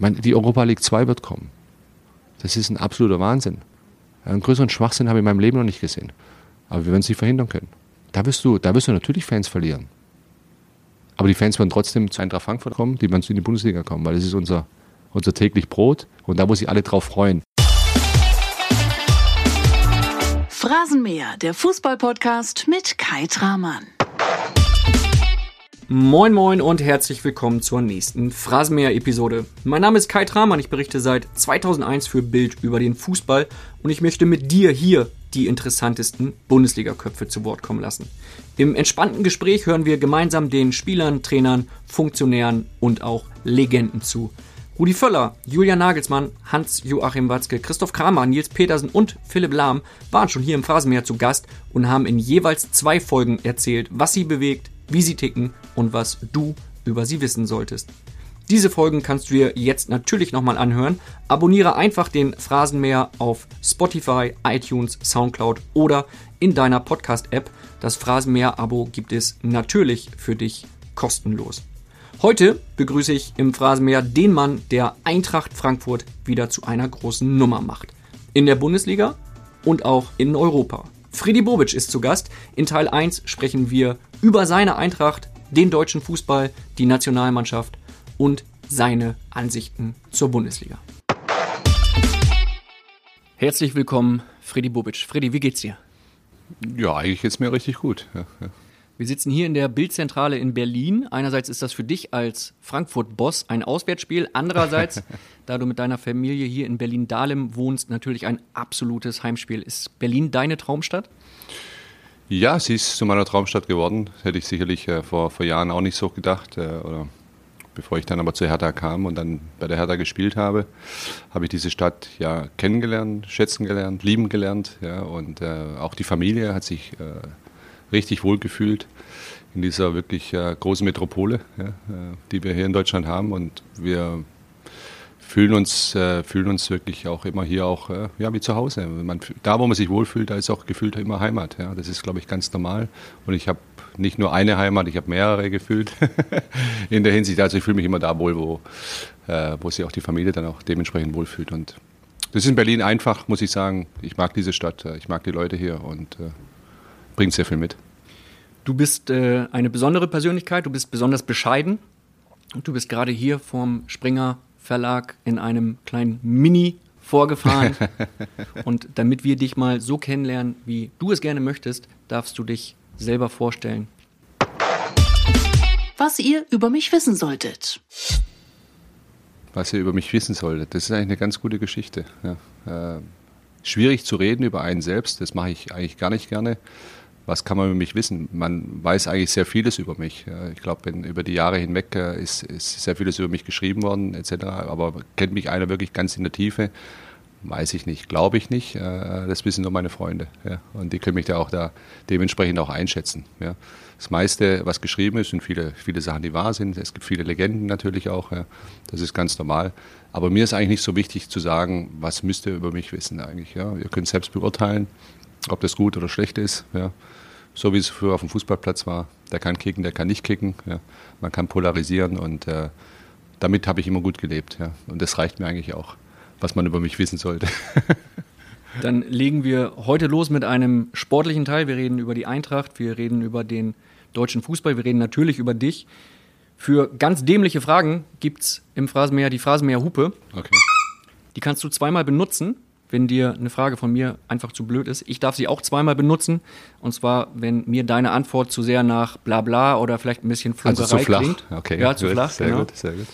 meine, die Europa League 2 wird kommen. Das ist ein absoluter Wahnsinn. Einen größeren Schwachsinn habe ich in meinem Leben noch nicht gesehen. Aber wir werden es nicht verhindern können. Da wirst du, da wirst du natürlich Fans verlieren. Aber die Fans werden trotzdem zu Eintracht Frankfurt kommen, die werden in die Bundesliga kommen, weil das ist unser, unser täglich Brot und da, wo sich alle drauf freuen. Phrasenmäher, der Fußballpodcast mit Kai Tramann. Moin Moin und herzlich willkommen zur nächsten Phrasenmäher-Episode. Mein Name ist Kai Tramann, ich berichte seit 2001 für Bild über den Fußball und ich möchte mit dir hier die interessantesten Bundesliga-Köpfe zu Wort kommen lassen. Im entspannten Gespräch hören wir gemeinsam den Spielern, Trainern, Funktionären und auch Legenden zu. Rudi Völler, Julian Nagelsmann, Hans-Joachim Watzke, Christoph Kramer, Nils Petersen und Philipp Lahm waren schon hier im Phrasenmäher zu Gast und haben in jeweils zwei Folgen erzählt, was sie bewegt, wie sie ticken und was du über sie wissen solltest. Diese Folgen kannst du dir jetzt natürlich nochmal anhören. Abonniere einfach den Phrasenmäher auf Spotify, iTunes, Soundcloud oder in deiner Podcast-App. Das Phrasenmäher-Abo gibt es natürlich für dich kostenlos. Heute begrüße ich im Phrasenmäher den Mann, der Eintracht Frankfurt wieder zu einer großen Nummer macht. In der Bundesliga und auch in Europa. Freddy Bobic ist zu Gast. In Teil 1 sprechen wir über seine Eintracht, den deutschen Fußball, die Nationalmannschaft und seine Ansichten zur Bundesliga. Herzlich willkommen, Freddy Bobic. Freddy, wie geht's dir? Ja, eigentlich geht's mir richtig gut. Ja, ja. Wir sitzen hier in der Bildzentrale in Berlin. Einerseits ist das für dich als Frankfurt-Boss ein Auswärtsspiel. Andererseits, da du mit deiner Familie hier in Berlin-Dahlem wohnst, natürlich ein absolutes Heimspiel. Ist Berlin deine Traumstadt? Ja, sie ist zu meiner Traumstadt geworden. Hätte ich sicherlich äh, vor, vor Jahren auch nicht so gedacht. Äh, oder bevor ich dann aber zu Hertha kam und dann bei der Hertha gespielt habe, habe ich diese Stadt ja kennengelernt, schätzen gelernt, lieben gelernt. Ja, und äh, auch die Familie hat sich äh, richtig wohl gefühlt in dieser wirklich äh, großen Metropole, ja, äh, die wir hier in Deutschland haben. Und wir fühlen uns, äh, fühlen uns wirklich auch immer hier auch äh, ja, wie zu Hause. Man, da, wo man sich wohlfühlt, da ist auch gefühlt immer Heimat. Ja. Das ist, glaube ich, ganz normal. Und ich habe nicht nur eine Heimat, ich habe mehrere gefühlt in der Hinsicht. Also ich fühle mich immer da wohl, wo, äh, wo sich auch die Familie dann auch dementsprechend wohlfühlt. Und das ist in Berlin einfach, muss ich sagen. Ich mag diese Stadt, äh, ich mag die Leute hier und äh, bringt sehr viel mit. Du bist äh, eine besondere Persönlichkeit, du bist besonders bescheiden und du bist gerade hier vom Springer Verlag in einem kleinen Mini vorgefahren. und damit wir dich mal so kennenlernen, wie du es gerne möchtest, darfst du dich selber vorstellen. Was ihr über mich wissen solltet. Was ihr über mich wissen solltet, das ist eigentlich eine ganz gute Geschichte. Ja. Äh, schwierig zu reden über einen selbst, das mache ich eigentlich gar nicht gerne was kann man über mich wissen? Man weiß eigentlich sehr vieles über mich. Ich glaube, über die Jahre hinweg äh, ist, ist, sehr vieles über mich geschrieben worden, etc. Aber kennt mich einer wirklich ganz in der Tiefe? Weiß ich nicht, glaube ich nicht. Äh, das wissen nur meine Freunde. Ja. Und die können mich da auch da dementsprechend auch einschätzen. Ja. Das meiste, was geschrieben ist, sind viele, viele Sachen, die wahr sind. Es gibt viele Legenden natürlich auch. Ja. Das ist ganz normal. Aber mir ist eigentlich nicht so wichtig zu sagen, was müsst ihr über mich wissen eigentlich. Ja. Ihr könnt selbst beurteilen, ob das gut oder schlecht ist. Ja so wie es früher auf dem Fußballplatz war. Der kann kicken, der kann nicht kicken. Ja. Man kann polarisieren und äh, damit habe ich immer gut gelebt. Ja. Und das reicht mir eigentlich auch, was man über mich wissen sollte. Dann legen wir heute los mit einem sportlichen Teil. Wir reden über die Eintracht, wir reden über den deutschen Fußball, wir reden natürlich über dich. Für ganz dämliche Fragen gibt es im Phrasenmäher die Phrasenmäher Hupe. Okay. Die kannst du zweimal benutzen wenn dir eine Frage von mir einfach zu blöd ist. Ich darf sie auch zweimal benutzen. Und zwar, wenn mir deine Antwort zu sehr nach Blabla oder vielleicht ein bisschen Flunkerei also zu flach. klingt. Okay, ja, zu gut, flach. Sehr genau. gut, sehr gut.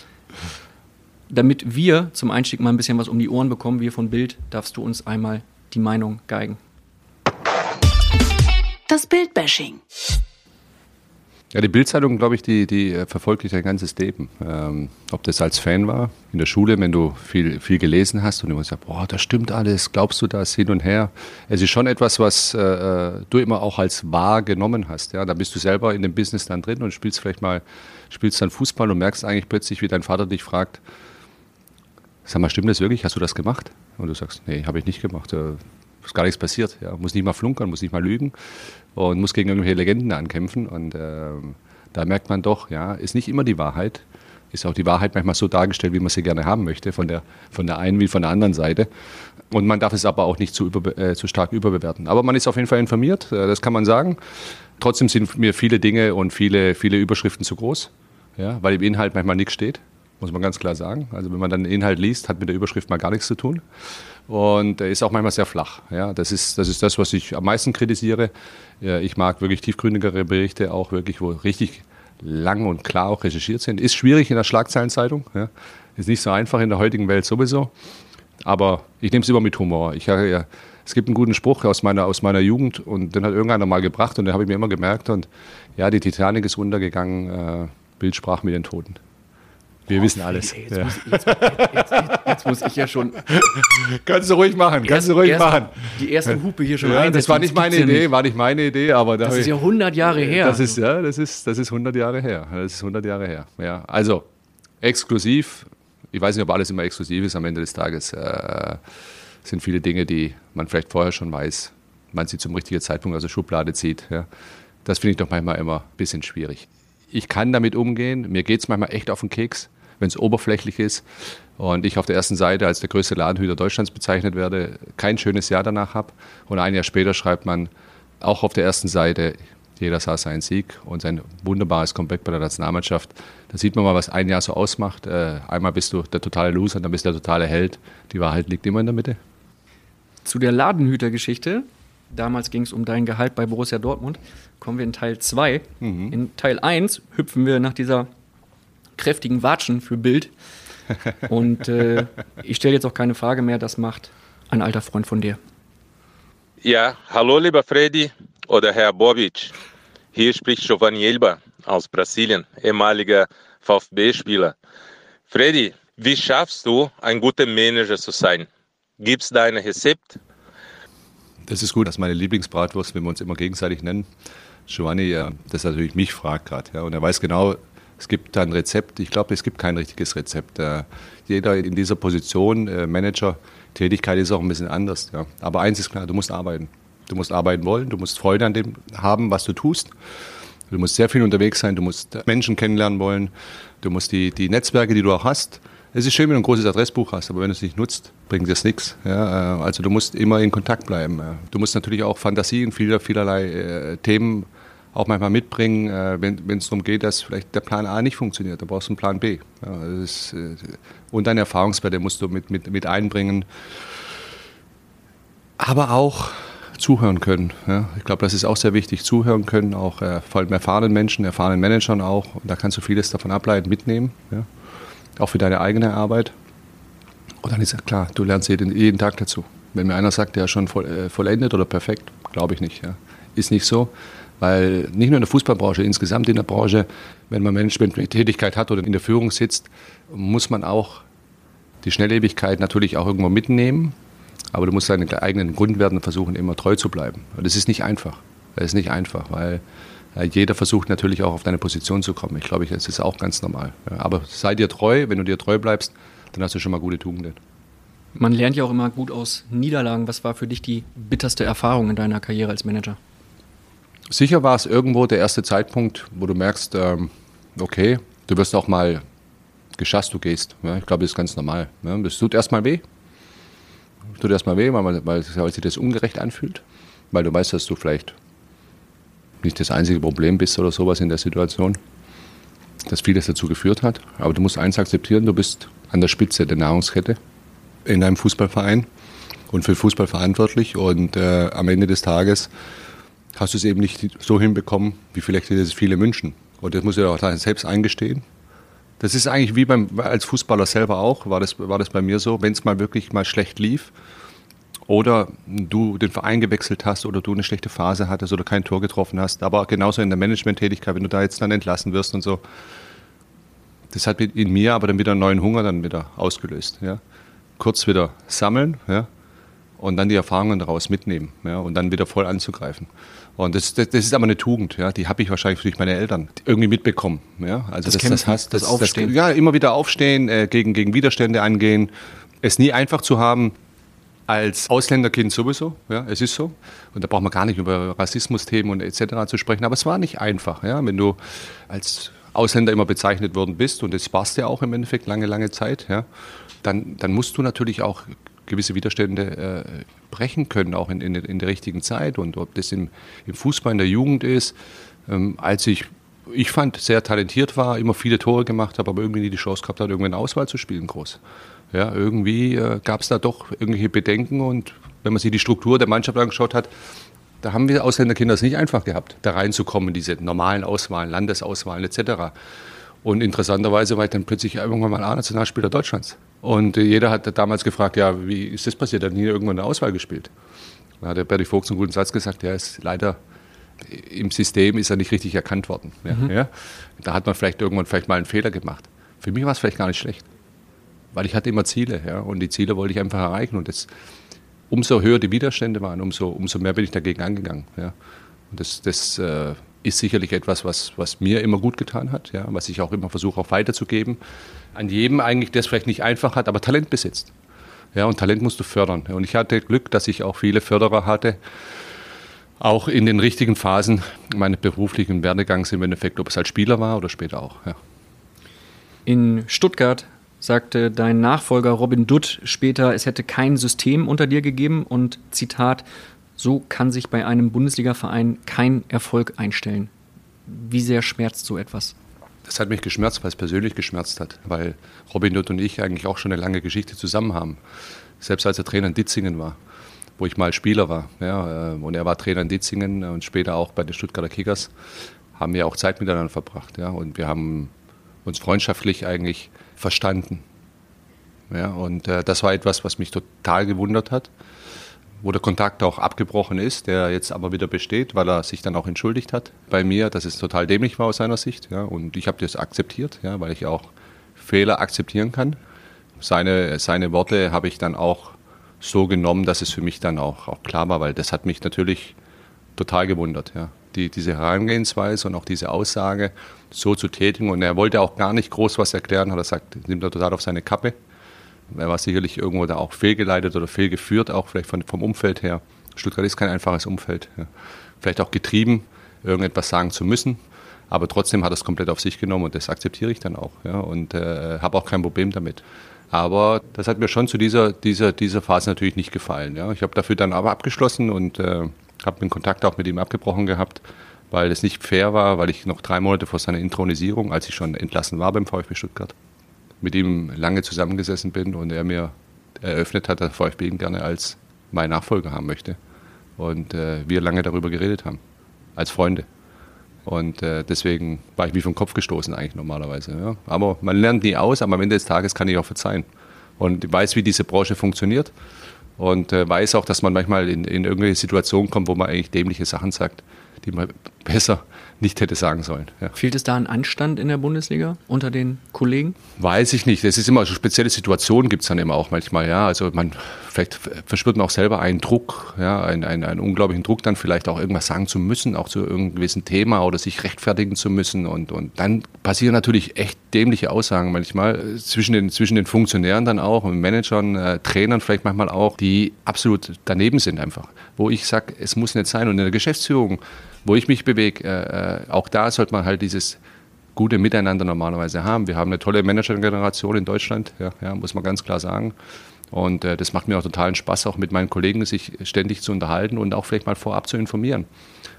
Damit wir zum Einstieg mal ein bisschen was um die Ohren bekommen, wir von Bild, darfst du uns einmal die Meinung geigen. Das Bildbashing. Ja, die Bildzeitung, glaube ich, die, die äh, verfolgt dich dein ganzes Leben. Ähm, ob das als Fan war, in der Schule, wenn du viel, viel gelesen hast und du sagst, boah, das stimmt alles, glaubst du das hin und her? Es ist schon etwas, was äh, äh, du immer auch als wahr genommen hast. Ja? Da bist du selber in dem Business dann drin und spielst vielleicht mal, spielst dann Fußball und merkst eigentlich plötzlich, wie dein Vater dich fragt, sag mal, stimmt das wirklich? Hast du das gemacht? Und du sagst, nee, habe ich nicht gemacht. Ist gar nichts passiert. Ja. Muss nicht mal flunkern, muss nicht mal lügen und muss gegen irgendwelche Legenden ankämpfen. Und äh, da merkt man doch, ja, ist nicht immer die Wahrheit. ist auch die Wahrheit manchmal so dargestellt, wie man sie gerne haben möchte, von der, von der einen wie von der anderen Seite. Und man darf es aber auch nicht zu, über, äh, zu stark überbewerten. Aber man ist auf jeden Fall informiert, äh, das kann man sagen. Trotzdem sind mir viele Dinge und viele, viele Überschriften zu groß, ja, weil im Inhalt manchmal nichts steht, muss man ganz klar sagen. Also wenn man dann den Inhalt liest, hat mit der Überschrift mal gar nichts zu tun. Und er ist auch manchmal sehr flach. Ja, das, ist, das ist das, was ich am meisten kritisiere. Ich mag wirklich tiefgründigere Berichte, auch wirklich, wo richtig lang und klar auch recherchiert sind. Ist schwierig in der Schlagzeilenzeitung. Ja. Ist nicht so einfach in der heutigen Welt sowieso. Aber ich nehme es immer mit Humor. Ich, ja, es gibt einen guten Spruch aus meiner, aus meiner Jugend und den hat irgendeiner mal gebracht und den habe ich mir immer gemerkt. Und ja, die Titanic ist untergegangen, äh, Bild sprach mit den Toten. Wir oh, wissen alles. Ey, jetzt, ja. muss, jetzt, jetzt, jetzt, muss, ich ja schon. Kannst du ruhig machen, kannst du ruhig erst, machen. Die erste Hupe hier schon ja, rein. Das war nicht meine Idee, ja war nicht meine Idee, aber da Das ist ja 100 Jahre her. Das ist, ja, das ist, das ist 100 Jahre her. Das ist 100 Jahre her. Ja, also, exklusiv. Ich weiß nicht, ob alles immer exklusiv ist am Ende des Tages. Äh, sind viele Dinge, die man vielleicht vorher schon weiß, man sie zum richtigen Zeitpunkt aus der Schublade zieht. Ja. Das finde ich doch manchmal immer ein bisschen schwierig. Ich kann damit umgehen. Mir geht es manchmal echt auf den Keks wenn es oberflächlich ist und ich auf der ersten Seite als der größte Ladenhüter Deutschlands bezeichnet werde, kein schönes Jahr danach habe. Und ein Jahr später schreibt man auch auf der ersten Seite, jeder sah seinen Sieg und sein wunderbares Comeback bei der Nationalmannschaft. Da sieht man mal, was ein Jahr so ausmacht. Äh, einmal bist du der totale Loser, dann bist du der totale Held. Die Wahrheit liegt immer in der Mitte. Zu der Ladenhüter-Geschichte. Damals ging es um dein Gehalt bei Borussia Dortmund. Kommen wir in Teil 2. Mhm. In Teil 1 hüpfen wir nach dieser kräftigen Watschen für Bild. Und äh, ich stelle jetzt auch keine Frage mehr, das macht ein alter Freund von dir. Ja, hallo lieber Freddy oder Herr Bobic. Hier spricht Giovanni Elba aus Brasilien, ehemaliger VfB-Spieler. Freddy, wie schaffst du, ein guter Manager zu sein? Gibst du ein Rezept? Das ist gut, das ist meine Lieblingsbratwurst, wenn wir uns immer gegenseitig nennen. Giovanni, das natürlich mich fragt gerade. Ja, und er weiß genau, es gibt ein Rezept. Ich glaube, es gibt kein richtiges Rezept. Äh, jeder in dieser Position, äh, Manager, Tätigkeit ist auch ein bisschen anders. Ja. Aber eins ist klar, du musst arbeiten. Du musst arbeiten wollen, du musst Freude an dem haben, was du tust. Du musst sehr viel unterwegs sein, du musst Menschen kennenlernen wollen, du musst die, die Netzwerke, die du auch hast. Es ist schön, wenn du ein großes Adressbuch hast, aber wenn du es nicht nutzt, bringt es nichts. Ja, äh, also du musst immer in Kontakt bleiben. Du musst natürlich auch Fantasien, vieler, vielerlei äh, Themen auch manchmal mitbringen, äh, wenn es darum geht, dass vielleicht der Plan A nicht funktioniert. Da brauchst du einen Plan B. Ja, ist, äh, und deine Erfahrungswerte musst du mit, mit, mit einbringen. Aber auch zuhören können. Ja. Ich glaube, das ist auch sehr wichtig. Zuhören können, auch äh, vor allem erfahrenen Menschen, erfahrenen Managern auch. Und da kannst du vieles davon ableiten, mitnehmen. Ja. Auch für deine eigene Arbeit. Und dann ist ja klar, du lernst jeden, jeden Tag dazu. Wenn mir einer sagt, der ist schon voll, äh, vollendet oder perfekt, glaube ich nicht. Ja. Ist nicht so. Weil nicht nur in der Fußballbranche, insgesamt in der Branche, wenn man Management-Tätigkeit hat oder in der Führung sitzt, muss man auch die Schnelllebigkeit natürlich auch irgendwo mitnehmen. Aber du musst deinen eigenen Grundwerten versuchen, immer treu zu bleiben. Und das ist nicht einfach. Das ist nicht einfach, weil jeder versucht natürlich auch auf deine Position zu kommen. Ich glaube, das ist auch ganz normal. Aber sei dir treu, wenn du dir treu bleibst, dann hast du schon mal gute Tugenden. Man lernt ja auch immer gut aus Niederlagen. Was war für dich die bitterste Erfahrung in deiner Karriere als Manager? Sicher war es irgendwo der erste Zeitpunkt, wo du merkst, ähm, okay, du wirst auch mal geschasst, du gehst. Ja, ich glaube, das ist ganz normal. Ja, das tut erstmal weh. Tut erstmal weh, weil, weil, weil sich das ungerecht anfühlt. Weil du weißt, dass du vielleicht nicht das einzige Problem bist oder sowas in der Situation, dass vieles dazu geführt hat. Aber du musst eins akzeptieren, du bist an der Spitze der Nahrungskette in deinem Fußballverein und für Fußball verantwortlich. Und äh, am Ende des Tages hast du es eben nicht so hinbekommen, wie vielleicht es viele wünschen. Und das muss ich auch selbst eingestehen. Das ist eigentlich wie beim, als Fußballer selber auch, war das, war das bei mir so, wenn es mal wirklich mal schlecht lief oder du den Verein gewechselt hast oder du eine schlechte Phase hattest oder kein Tor getroffen hast, aber genauso in der Management-Tätigkeit, wenn du da jetzt dann entlassen wirst und so, das hat in mir aber dann wieder einen neuen Hunger dann wieder ausgelöst. Ja. Kurz wieder sammeln ja, und dann die Erfahrungen daraus mitnehmen ja, und dann wieder voll anzugreifen. Und das, das, das ist aber eine Tugend, ja, die habe ich wahrscheinlich durch meine Eltern irgendwie mitbekommen. Ja? Also das, das, das, das Aufstehen. ja, immer wieder aufstehen, äh, gegen, gegen Widerstände angehen, es nie einfach zu haben, als Ausländerkind sowieso, ja, es ist so. Und da braucht man gar nicht über Rassismusthemen und etc. zu sprechen. Aber es war nicht einfach, ja, wenn du als Ausländer immer bezeichnet worden bist, und das warst du ja auch im Endeffekt lange, lange Zeit, ja, dann, dann musst du natürlich auch gewisse Widerstände äh, brechen können, auch in, in, in, der richtigen Zeit. Und ob das im, im Fußball in der Jugend ist, ähm, als ich, ich fand, sehr talentiert war, immer viele Tore gemacht habe, aber irgendwie nie die Chance gehabt hat, irgendwie eine Auswahl zu spielen, groß. Ja, irgendwie äh, gab es da doch irgendwelche Bedenken und wenn man sich die Struktur der Mannschaft angeschaut hat, da haben wir Ausländerkinder es nicht einfach gehabt, da reinzukommen, diese normalen Auswahlen, Landesauswahlen etc. Und interessanterweise war ich dann plötzlich irgendwann mal A-Nationalspieler Deutschlands. Und jeder hat damals gefragt, ja, wie ist das passiert? Er hat nie irgendwann eine Auswahl gespielt. Da hat der Berti Vogt einen guten Satz gesagt, ja, ist leider im System ist er nicht richtig erkannt worden. Ja, mhm. ja. Da hat man vielleicht irgendwann vielleicht mal einen Fehler gemacht. Für mich war es vielleicht gar nicht schlecht, weil ich hatte immer Ziele, ja, und die Ziele wollte ich einfach erreichen und das, umso höher die Widerstände waren, umso, umso mehr bin ich dagegen angegangen. Ja. Und das, das äh, ist sicherlich etwas, was, was mir immer gut getan hat, ja, was ich auch immer versuche auch weiterzugeben. An jedem eigentlich, der es vielleicht nicht einfach hat, aber Talent besitzt. Ja, und Talent musst du fördern. Und ich hatte Glück, dass ich auch viele Förderer hatte, auch in den richtigen Phasen meines beruflichen Werdegangs im Endeffekt, ob es als Spieler war oder später auch. Ja. In Stuttgart sagte dein Nachfolger Robin Dutt später, es hätte kein System unter dir gegeben und Zitat, so kann sich bei einem Bundesliga-Verein kein Erfolg einstellen. Wie sehr schmerzt so etwas? Das hat mich geschmerzt, weil es persönlich geschmerzt hat, weil Robin Dutt und ich eigentlich auch schon eine lange Geschichte zusammen haben. Selbst als er Trainer in Ditzingen war, wo ich mal Spieler war. Ja, äh, und er war Trainer in Ditzingen und später auch bei den Stuttgarter Kickers, haben wir auch Zeit miteinander verbracht. Ja, und wir haben uns freundschaftlich eigentlich verstanden. Ja, und äh, das war etwas, was mich total gewundert hat, wo der Kontakt auch abgebrochen ist, der jetzt aber wieder besteht, weil er sich dann auch entschuldigt hat bei mir, dass es total dämlich war aus seiner Sicht. Ja, und ich habe das akzeptiert, ja, weil ich auch Fehler akzeptieren kann. Seine, seine Worte habe ich dann auch so genommen, dass es für mich dann auch, auch klar war, weil das hat mich natürlich total gewundert. Ja. Die, diese Herangehensweise und auch diese Aussage so zu tätigen. Und er wollte auch gar nicht groß was erklären, hat er gesagt, nimmt er total auf seine Kappe. Er war sicherlich irgendwo da auch fehlgeleitet oder fehlgeführt, auch vielleicht von, vom Umfeld her. Stuttgart ist kein einfaches Umfeld. Ja. Vielleicht auch getrieben, irgendetwas sagen zu müssen. Aber trotzdem hat er es komplett auf sich genommen und das akzeptiere ich dann auch. Ja, und äh, habe auch kein Problem damit. Aber das hat mir schon zu dieser, dieser, dieser Phase natürlich nicht gefallen. Ja. Ich habe dafür dann aber abgeschlossen und äh, habe den Kontakt auch mit ihm abgebrochen gehabt, weil es nicht fair war, weil ich noch drei Monate vor seiner Intronisierung, als ich schon entlassen war beim VfB Stuttgart, mit ihm lange zusammengesessen bin und er mir eröffnet hat, dass VfB ihn gerne als mein Nachfolger haben möchte. Und äh, wir lange darüber geredet haben, als Freunde. Und äh, deswegen war ich wie vom Kopf gestoßen eigentlich normalerweise. Ja. Aber man lernt nie aus, aber am Ende des Tages kann ich auch verzeihen. Und ich weiß, wie diese Branche funktioniert und äh, weiß auch, dass man manchmal in, in irgendwelche Situationen kommt, wo man eigentlich dämliche Sachen sagt, die man besser nicht hätte sagen sollen. Ja. Fehlt es da an Anstand in der Bundesliga unter den Kollegen? Weiß ich nicht. Das ist immer so spezielle Situationen gibt es dann immer auch manchmal. Ja, also man vielleicht verspürt man auch selber einen Druck, ja, einen, einen, einen unglaublichen Druck, dann vielleicht auch irgendwas sagen zu müssen, auch zu irgendeinem gewissen Thema oder sich rechtfertigen zu müssen. Und, und dann passieren natürlich echt dämliche Aussagen manchmal zwischen den, zwischen den Funktionären dann auch und Managern, äh, Trainern vielleicht manchmal auch, die absolut daneben sind einfach. Wo ich sage, es muss nicht sein. Und in der Geschäftsführung wo ich mich bewege, äh, äh, auch da sollte man halt dieses gute Miteinander normalerweise haben. Wir haben eine tolle Managergeneration in Deutschland, ja, ja, muss man ganz klar sagen. Und äh, das macht mir auch totalen Spaß, auch mit meinen Kollegen sich ständig zu unterhalten und auch vielleicht mal vorab zu informieren.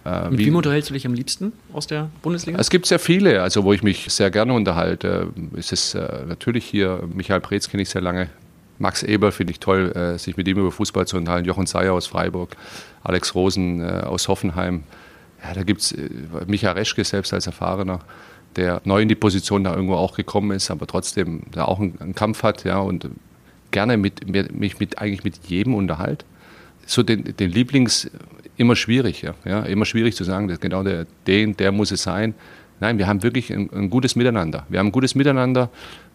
Äh, mit wem unterhältst du dich am liebsten aus der Bundesliga? Es gibt sehr viele, also wo ich mich sehr gerne unterhalte. Es ist äh, natürlich hier, Michael Preetz kenne ich sehr lange, Max Eber finde ich toll, äh, sich mit ihm über Fußball zu unterhalten, Jochen Seyer aus Freiburg, Alex Rosen äh, aus Hoffenheim. Ja, da gibt es äh, Micha Reschke selbst als Erfahrener, der neu in die Position da irgendwo auch gekommen ist, aber trotzdem da auch einen, einen Kampf hat, ja, und gerne mit, mich mit, eigentlich mit jedem unterhalt. So den, den Lieblings immer schwierig, ja, ja, immer schwierig zu sagen, dass genau der, den, der muss es sein. Nein, wir haben wirklich ein, ein gutes Miteinander. Wir haben ein gutes Miteinander äh,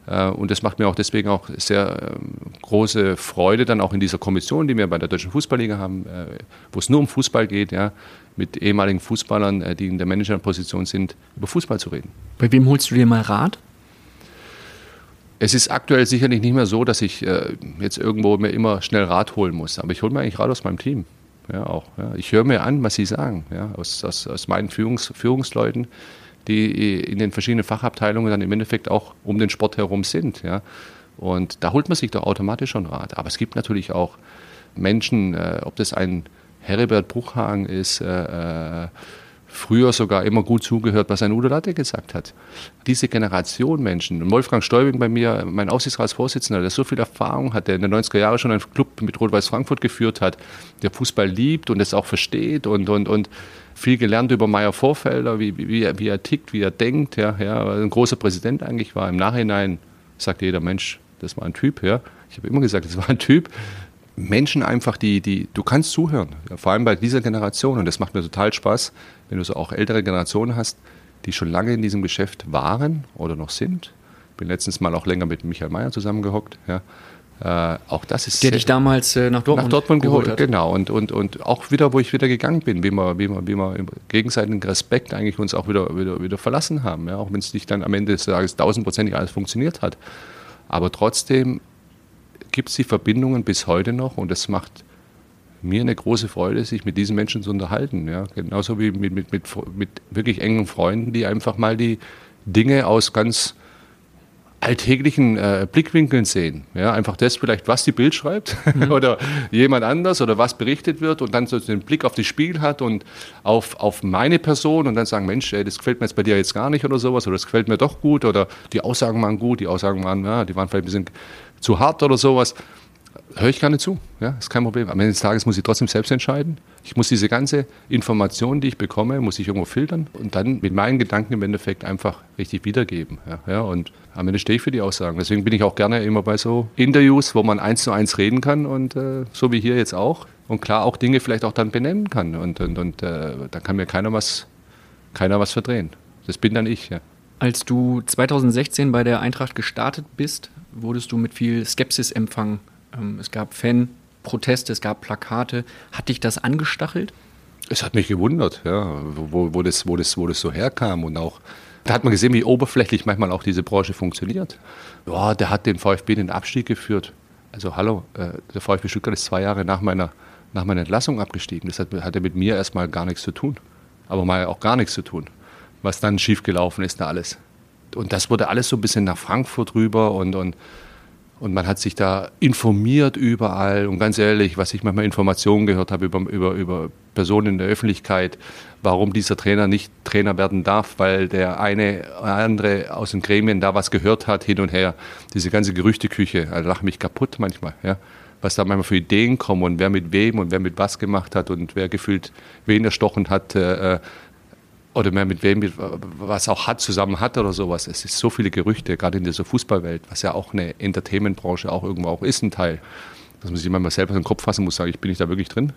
und das macht mir auch deswegen auch sehr ähm, große Freude, dann auch in dieser Kommission, die wir bei der Deutschen Fußballliga haben, äh, wo es nur um Fußball geht, ja, mit ehemaligen Fußballern, äh, die in der Managerposition sind, über Fußball zu reden. Bei wem holst du dir mal Rat? Es ist aktuell sicherlich nicht mehr so, dass ich jetzt irgendwo mir immer schnell Rat holen muss, aber ich hole mir eigentlich Rat aus meinem Team. Ja, auch, ja. Ich höre mir an, was sie sagen, ja, aus, aus, aus meinen Führungs, Führungsleuten die in den verschiedenen Fachabteilungen dann im Endeffekt auch um den Sport herum sind. Ja. Und da holt man sich doch automatisch schon Rat. Aber es gibt natürlich auch Menschen, äh, ob das ein Heribert Bruchhagen ist, äh, äh, früher sogar immer gut zugehört, was ein Udo Latte gesagt hat. Diese Generation Menschen, Wolfgang Stäubing bei mir, mein Aufsichtsratsvorsitzender, der so viel Erfahrung hat, der in den 90er Jahren schon einen Club mit Rot-Weiß Frankfurt geführt hat, der Fußball liebt und es auch versteht und, und, und viel gelernt über Meyer Vorfelder, wie, wie, wie er tickt, wie er denkt, ja, ja, ein großer Präsident eigentlich war. Im Nachhinein sagt jeder Mensch, das war ein Typ, ja. Ich habe immer gesagt, das war ein Typ, Menschen einfach, die, die, du kannst zuhören, vor allem bei dieser Generation und das macht mir total Spaß, wenn du so auch ältere Generationen hast, die schon lange in diesem Geschäft waren oder noch sind. Bin letztens mal auch länger mit Michael Mayer zusammengehockt, ja. Äh, auch das ist der dich damals äh, nach Dortmund, nach Dortmund geholt, hat. Genau, und, und, und auch wieder, wo ich wieder gegangen bin, wie wir, wie wir, wie wir im gegenseitigen Respekt eigentlich uns auch wieder, wieder, wieder verlassen haben. Ja? Auch wenn es nicht dann am Ende des Tages tausendprozentig alles funktioniert hat. Aber trotzdem gibt es die Verbindungen bis heute noch und es macht mir eine große Freude, sich mit diesen Menschen zu unterhalten. Ja? Genauso wie mit, mit, mit, mit wirklich engen Freunden, die einfach mal die Dinge aus ganz alltäglichen äh, Blickwinkeln sehen. Ja, einfach das vielleicht, was die Bild schreibt mhm. oder jemand anders oder was berichtet wird und dann so den Blick auf das Spiel hat und auf, auf meine Person und dann sagen, Mensch, ey, das gefällt mir jetzt bei dir jetzt gar nicht oder sowas oder das gefällt mir doch gut oder die Aussagen waren gut, die Aussagen waren, ja, die waren vielleicht ein bisschen zu hart oder sowas, höre ich gerne zu. Ja, ist kein Problem. Am Ende des Tages muss ich trotzdem selbst entscheiden. Ich muss diese ganze Information, die ich bekomme, muss ich irgendwo filtern und dann mit meinen Gedanken im Endeffekt einfach richtig wiedergeben. Ja, ja, und am Ende stehe ich für die Aussagen. Deswegen bin ich auch gerne immer bei so Interviews, wo man eins zu eins reden kann und äh, so wie hier jetzt auch. Und klar auch Dinge vielleicht auch dann benennen kann. Und, und, und äh, da kann mir keiner was, keiner was verdrehen. Das bin dann ich. Ja. Als du 2016 bei der Eintracht gestartet bist, wurdest du mit viel Skepsis empfangen. Ähm, es gab Fanproteste, es gab Plakate. Hat dich das angestachelt? Es hat mich gewundert, ja, wo, wo, das, wo, das, wo das so herkam und auch da hat man gesehen, wie oberflächlich manchmal auch diese Branche funktioniert. Ja, der hat den VfB in den Abstieg geführt. Also hallo, äh, der VfB Stuttgart ist zwei Jahre nach meiner, nach meiner Entlassung abgestiegen. Das hat, hatte mit mir erstmal gar nichts zu tun. Aber mal auch gar nichts zu tun, was dann schiefgelaufen ist da alles. Und das wurde alles so ein bisschen nach Frankfurt rüber und, und und man hat sich da informiert überall. Und ganz ehrlich, was ich manchmal Informationen gehört habe über, über, über Personen in der Öffentlichkeit, warum dieser Trainer nicht Trainer werden darf, weil der eine oder andere aus den Gremien da was gehört hat, hin und her. Diese ganze Gerüchteküche, also lach mich kaputt manchmal. Ja was da manchmal für Ideen kommen und wer mit wem und wer mit was gemacht hat und wer gefühlt wen erstochen hat, äh, oder mehr mit wem, was auch hat, zusammen hat oder sowas. Es ist so viele Gerüchte, gerade in dieser Fußballwelt, was ja auch eine Entertainment-Branche auch irgendwo auch ist, ein Teil. Dass man sich manchmal selber in den Kopf fassen muss, sagen, ich bin nicht da wirklich drin.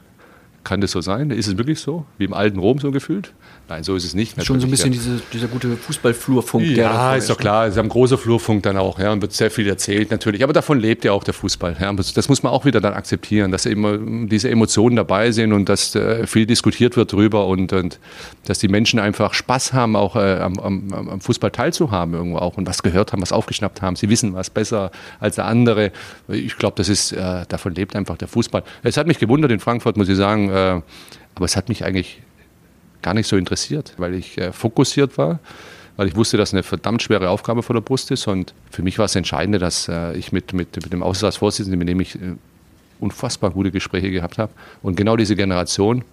Kann das so sein? Ist es wirklich so? Wie im alten Rom so gefühlt? Nein, so ist es nicht. Schon so ein bisschen ja. diese, dieser gute Fußballflurfunk. Ja, ist doch klar. Sie haben großer Flurfunk dann auch, ja, und wird sehr viel erzählt natürlich. Aber davon lebt ja auch der Fußball. Ja. Das muss man auch wieder dann akzeptieren, dass immer diese Emotionen dabei sind und dass äh, viel diskutiert wird drüber und, und dass die Menschen einfach Spaß haben, auch äh, am, am, am, Fußball teilzuhaben irgendwo auch und was gehört haben, was aufgeschnappt haben. Sie wissen was besser als der andere. Ich glaube, das ist, äh, davon lebt einfach der Fußball. Es hat mich gewundert in Frankfurt, muss ich sagen, aber es hat mich eigentlich gar nicht so interessiert, weil ich äh, fokussiert war, weil ich wusste, dass eine verdammt schwere Aufgabe vor der Brust ist. Und für mich war es entscheidend, dass äh, ich mit, mit, mit dem Aussichtsratsvorsitzenden, mit dem ich äh, unfassbar gute Gespräche gehabt habe. Und genau diese Generation,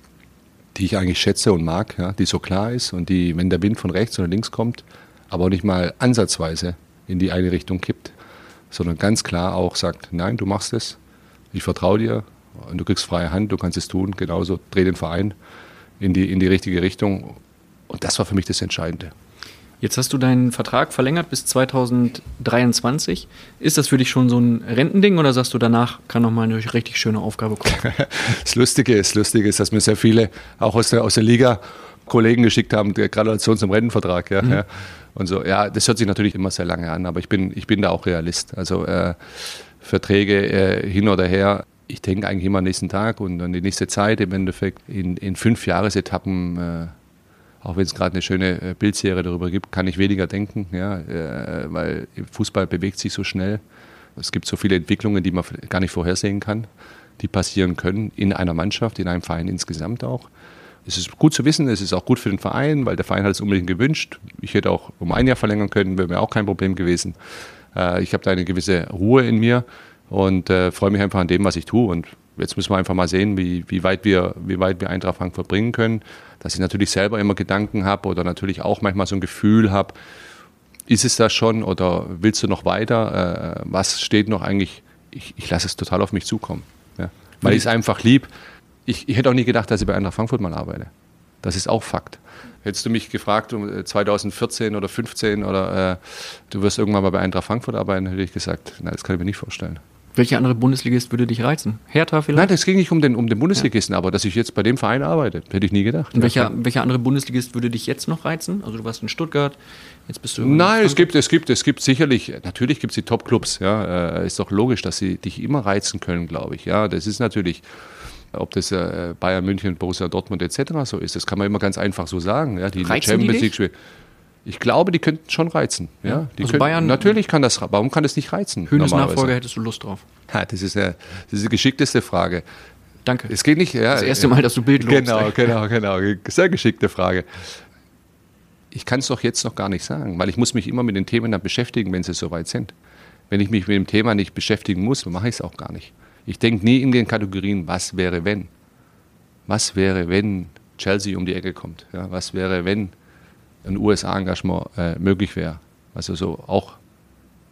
die ich eigentlich schätze und mag, ja, die so klar ist und die, wenn der Wind von rechts oder links kommt, aber auch nicht mal ansatzweise in die eine Richtung kippt, sondern ganz klar auch sagt, nein, du machst es, ich vertraue dir und du kriegst freie Hand, du kannst es tun, genauso dreh den Verein in die, in die richtige Richtung. Und das war für mich das Entscheidende. Jetzt hast du deinen Vertrag verlängert bis 2023. Ist das für dich schon so ein Rentending oder sagst du, danach kann noch mal eine richtig schöne Aufgabe kommen? das Lustige ist, Lustige ist, dass mir sehr viele auch aus der, aus der Liga Kollegen geschickt haben, Gratulation zum Rentenvertrag. Ja, mhm. ja, Und so, ja, das hört sich natürlich immer sehr lange an, aber ich bin, ich bin da auch Realist. Also äh, Verträge äh, hin oder her, ich denke eigentlich immer am nächsten Tag und an die nächste Zeit im Endeffekt in, in fünf Jahresetappen, äh, auch wenn es gerade eine schöne äh, Bildserie darüber gibt, kann ich weniger denken, ja, äh, weil Fußball bewegt sich so schnell. Es gibt so viele Entwicklungen, die man gar nicht vorhersehen kann, die passieren können in einer Mannschaft, in einem Verein insgesamt auch. es ist gut zu wissen, es ist auch gut für den Verein, weil der Verein hat es unbedingt gewünscht. Ich hätte auch um ein Jahr verlängern können, wäre mir auch kein Problem gewesen. Äh, ich habe da eine gewisse Ruhe in mir und äh, freue mich einfach an dem, was ich tue. Und jetzt müssen wir einfach mal sehen, wie, wie, weit, wir, wie weit wir Eintracht Frankfurt bringen können. Dass ich natürlich selber immer Gedanken habe oder natürlich auch manchmal so ein Gefühl habe, ist es das schon oder willst du noch weiter? Äh, was steht noch eigentlich? Ich, ich lasse es total auf mich zukommen. Ja. Weil ich es einfach lieb. Ich, ich hätte auch nie gedacht, dass ich bei Eintracht Frankfurt mal arbeite. Das ist auch Fakt. Hättest du mich gefragt um 2014 äh, oder 2015 oder äh, du wirst irgendwann mal bei Eintracht Frankfurt arbeiten, hätte ich gesagt, nein, das kann ich mir nicht vorstellen. Welcher andere Bundesligist würde dich reizen? Hertha vielleicht? Nein, das ging nicht um den, um den Bundesligisten, ja. aber dass ich jetzt bei dem Verein arbeite, hätte ich nie gedacht. Und welcher, welcher andere Bundesligist würde dich jetzt noch reizen? Also du warst in Stuttgart, jetzt bist du. Nein, es gibt, es gibt, es gibt sicherlich, natürlich gibt es die Top-Clubs, ja. Äh, ist doch logisch, dass sie dich immer reizen können, glaube ich. Ja, das ist natürlich ob das äh, Bayern München, Borussia Dortmund etc. so ist. Das kann man immer ganz einfach so sagen. Ja, die Reizen Champions League spielen. Ich glaube, die könnten schon reizen. Ja, ja die also können, Bayern. Natürlich kann das. Warum kann das nicht reizen? Höhnes Nachfolger hättest du Lust drauf. Ja, das ist, eine, das ist die geschickteste Frage. Danke. Es geht nicht. Ja, das erste Mal, dass du Bild lobst. Genau, genau, genau. Sehr geschickte Frage. Ich kann es doch jetzt noch gar nicht sagen, weil ich muss mich immer mit den Themen dann beschäftigen, wenn sie soweit sind. Wenn ich mich mit dem Thema nicht beschäftigen muss, mache ich es auch gar nicht. Ich denke nie in den Kategorien, was wäre wenn. Was wäre, wenn Chelsea um die Ecke kommt? Ja, was wäre, wenn ein USA-Engagement äh, möglich wäre. Also so auch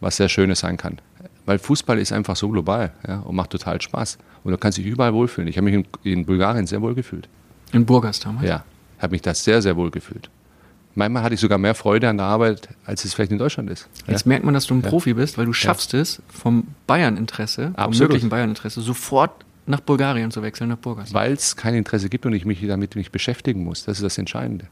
was sehr Schönes sein kann. Weil Fußball ist einfach so global ja, und macht total Spaß. Und du kannst dich überall wohlfühlen. Ich habe mich in, in, Bulgarien sehr wohl gefühlt. In Burgas damals? Ja, habe mich da sehr, sehr wohl gefühlt. Manchmal hatte ich sogar mehr Freude an der Arbeit, als es vielleicht in Deutschland ist. Jetzt ja? merkt man, dass du ein Profi bist, weil du schaffst ja. es, vom Bayern-Interesse, vom möglichen Bayern-Interesse, sofort nach Bulgarien zu wechseln, nach Burgas. Weil es kein Interesse gibt und ich mich damit nicht beschäftigen muss. Das ist das Entscheidende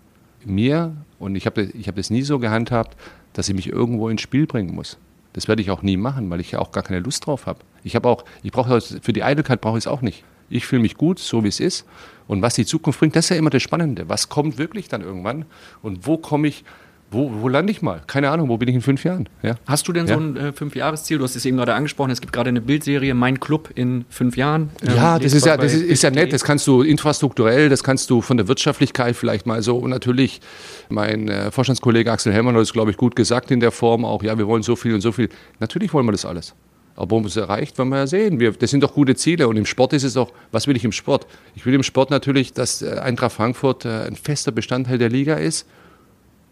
mir, und ich habe ich hab das nie so gehandhabt, dass ich mich irgendwo ins Spiel bringen muss. Das werde ich auch nie machen, weil ich ja auch gar keine Lust drauf habe. Ich habe auch, ich brauche für die Eitelkeit brauche ich es auch nicht. Ich fühle mich gut, so wie es ist. Und was die Zukunft bringt, das ist ja immer das Spannende. Was kommt wirklich dann irgendwann? Und wo komme ich, wo, wo lande ich mal? Keine Ahnung, wo bin ich in fünf Jahren? Ja. Hast du denn ja. so ein äh, Fünfjahresziel? Du hast es eben gerade angesprochen, es gibt gerade eine Bildserie, Mein Club in fünf Jahren. Ähm, ja, das ist ja, das ist, ist ja nett, das kannst du infrastrukturell, das kannst du von der Wirtschaftlichkeit vielleicht mal so. Und natürlich, mein äh, Vorstandskollege Axel Hellmann hat es, glaube ich, gut gesagt in der Form auch, ja, wir wollen so viel und so viel. Natürlich wollen wir das alles. Aber ob es erreicht, werden wir ja sehen. Wir, das sind doch gute Ziele. Und im Sport ist es auch, was will ich im Sport? Ich will im Sport natürlich, dass äh, Eintracht Frankfurt äh, ein fester Bestandteil der Liga ist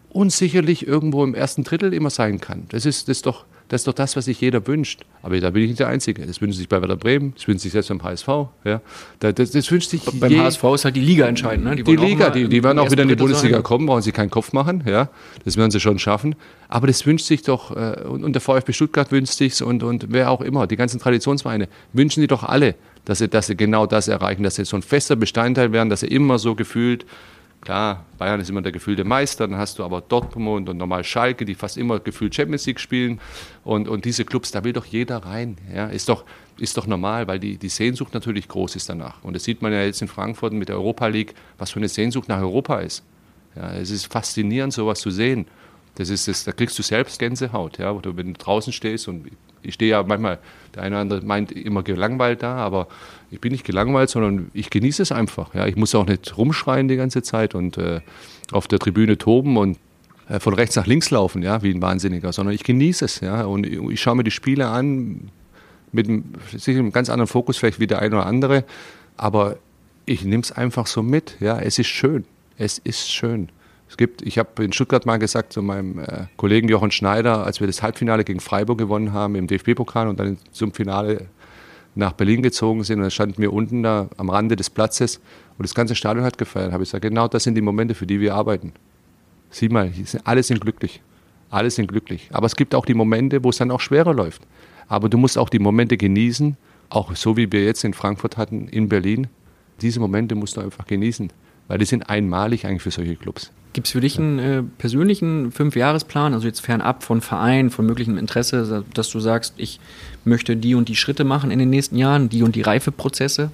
und sicherlich irgendwo im ersten Drittel immer sein kann. Das ist, das ist, doch, das ist doch das, was sich jeder wünscht. Aber da bin ich nicht der Einzige. Das wünscht sich bei Werder Bremen, das wünscht sich selbst beim HSV. Ja. Das, das, das wünscht sich beim je, HSV ist halt die Liga entscheidend. Ne? Die, die Liga, die, die werden auch wieder in die Bundesliga sein. kommen, brauchen sie keinen Kopf machen. Ja. Das werden sie schon schaffen. Aber das wünscht sich doch, äh, und der VfB Stuttgart wünscht sich und, und wer auch immer, die ganzen Traditionsvereine, wünschen die doch alle, dass sie, dass sie genau das erreichen, dass sie so ein fester Bestandteil werden, dass sie immer so gefühlt Klar, Bayern ist immer der gefühlte Meister, dann hast du aber Dortmund und normal Schalke, die fast immer gefühlt Champions League spielen. Und, und diese Clubs, da will doch jeder rein. Ja? Ist, doch, ist doch normal, weil die, die Sehnsucht natürlich groß ist danach. Und das sieht man ja jetzt in Frankfurt mit der Europa League, was für eine Sehnsucht nach Europa ist. Ja, es ist faszinierend, sowas zu sehen. Das ist das, da kriegst du selbst Gänsehaut, ja, wenn du draußen stehst und ich stehe ja manchmal, der eine oder andere meint immer gelangweilt da, aber ich bin nicht gelangweilt, sondern ich genieße es einfach. Ja. Ich muss auch nicht rumschreien die ganze Zeit und äh, auf der Tribüne toben und äh, von rechts nach links laufen, ja, wie ein Wahnsinniger, sondern ich genieße es. Ja. Und ich, ich schaue mir die Spiele an mit einem, einem ganz anderen Fokus vielleicht wie der eine oder andere, aber ich nehme es einfach so mit. Ja. Es ist schön. Es ist schön. Es gibt, ich habe in Stuttgart mal gesagt zu meinem äh, Kollegen Jochen Schneider, als wir das Halbfinale gegen Freiburg gewonnen haben im DFB-Pokal und dann zum Finale nach Berlin gezogen sind und dann standen wir unten da am Rande des Platzes und das ganze Stadion hat gefeiert. habe ich gesagt, genau das sind die Momente, für die wir arbeiten. Sieh mal, alle sind glücklich. Alle sind glücklich. Aber es gibt auch die Momente, wo es dann auch schwerer läuft. Aber du musst auch die Momente genießen, auch so wie wir jetzt in Frankfurt hatten, in Berlin. Diese Momente musst du einfach genießen, weil die sind einmalig eigentlich für solche Clubs. Gibt es für dich einen äh, persönlichen Fünfjahresplan, also jetzt fernab von Verein, von möglichem Interesse, dass du sagst, ich möchte die und die Schritte machen in den nächsten Jahren, die und die Reifeprozesse?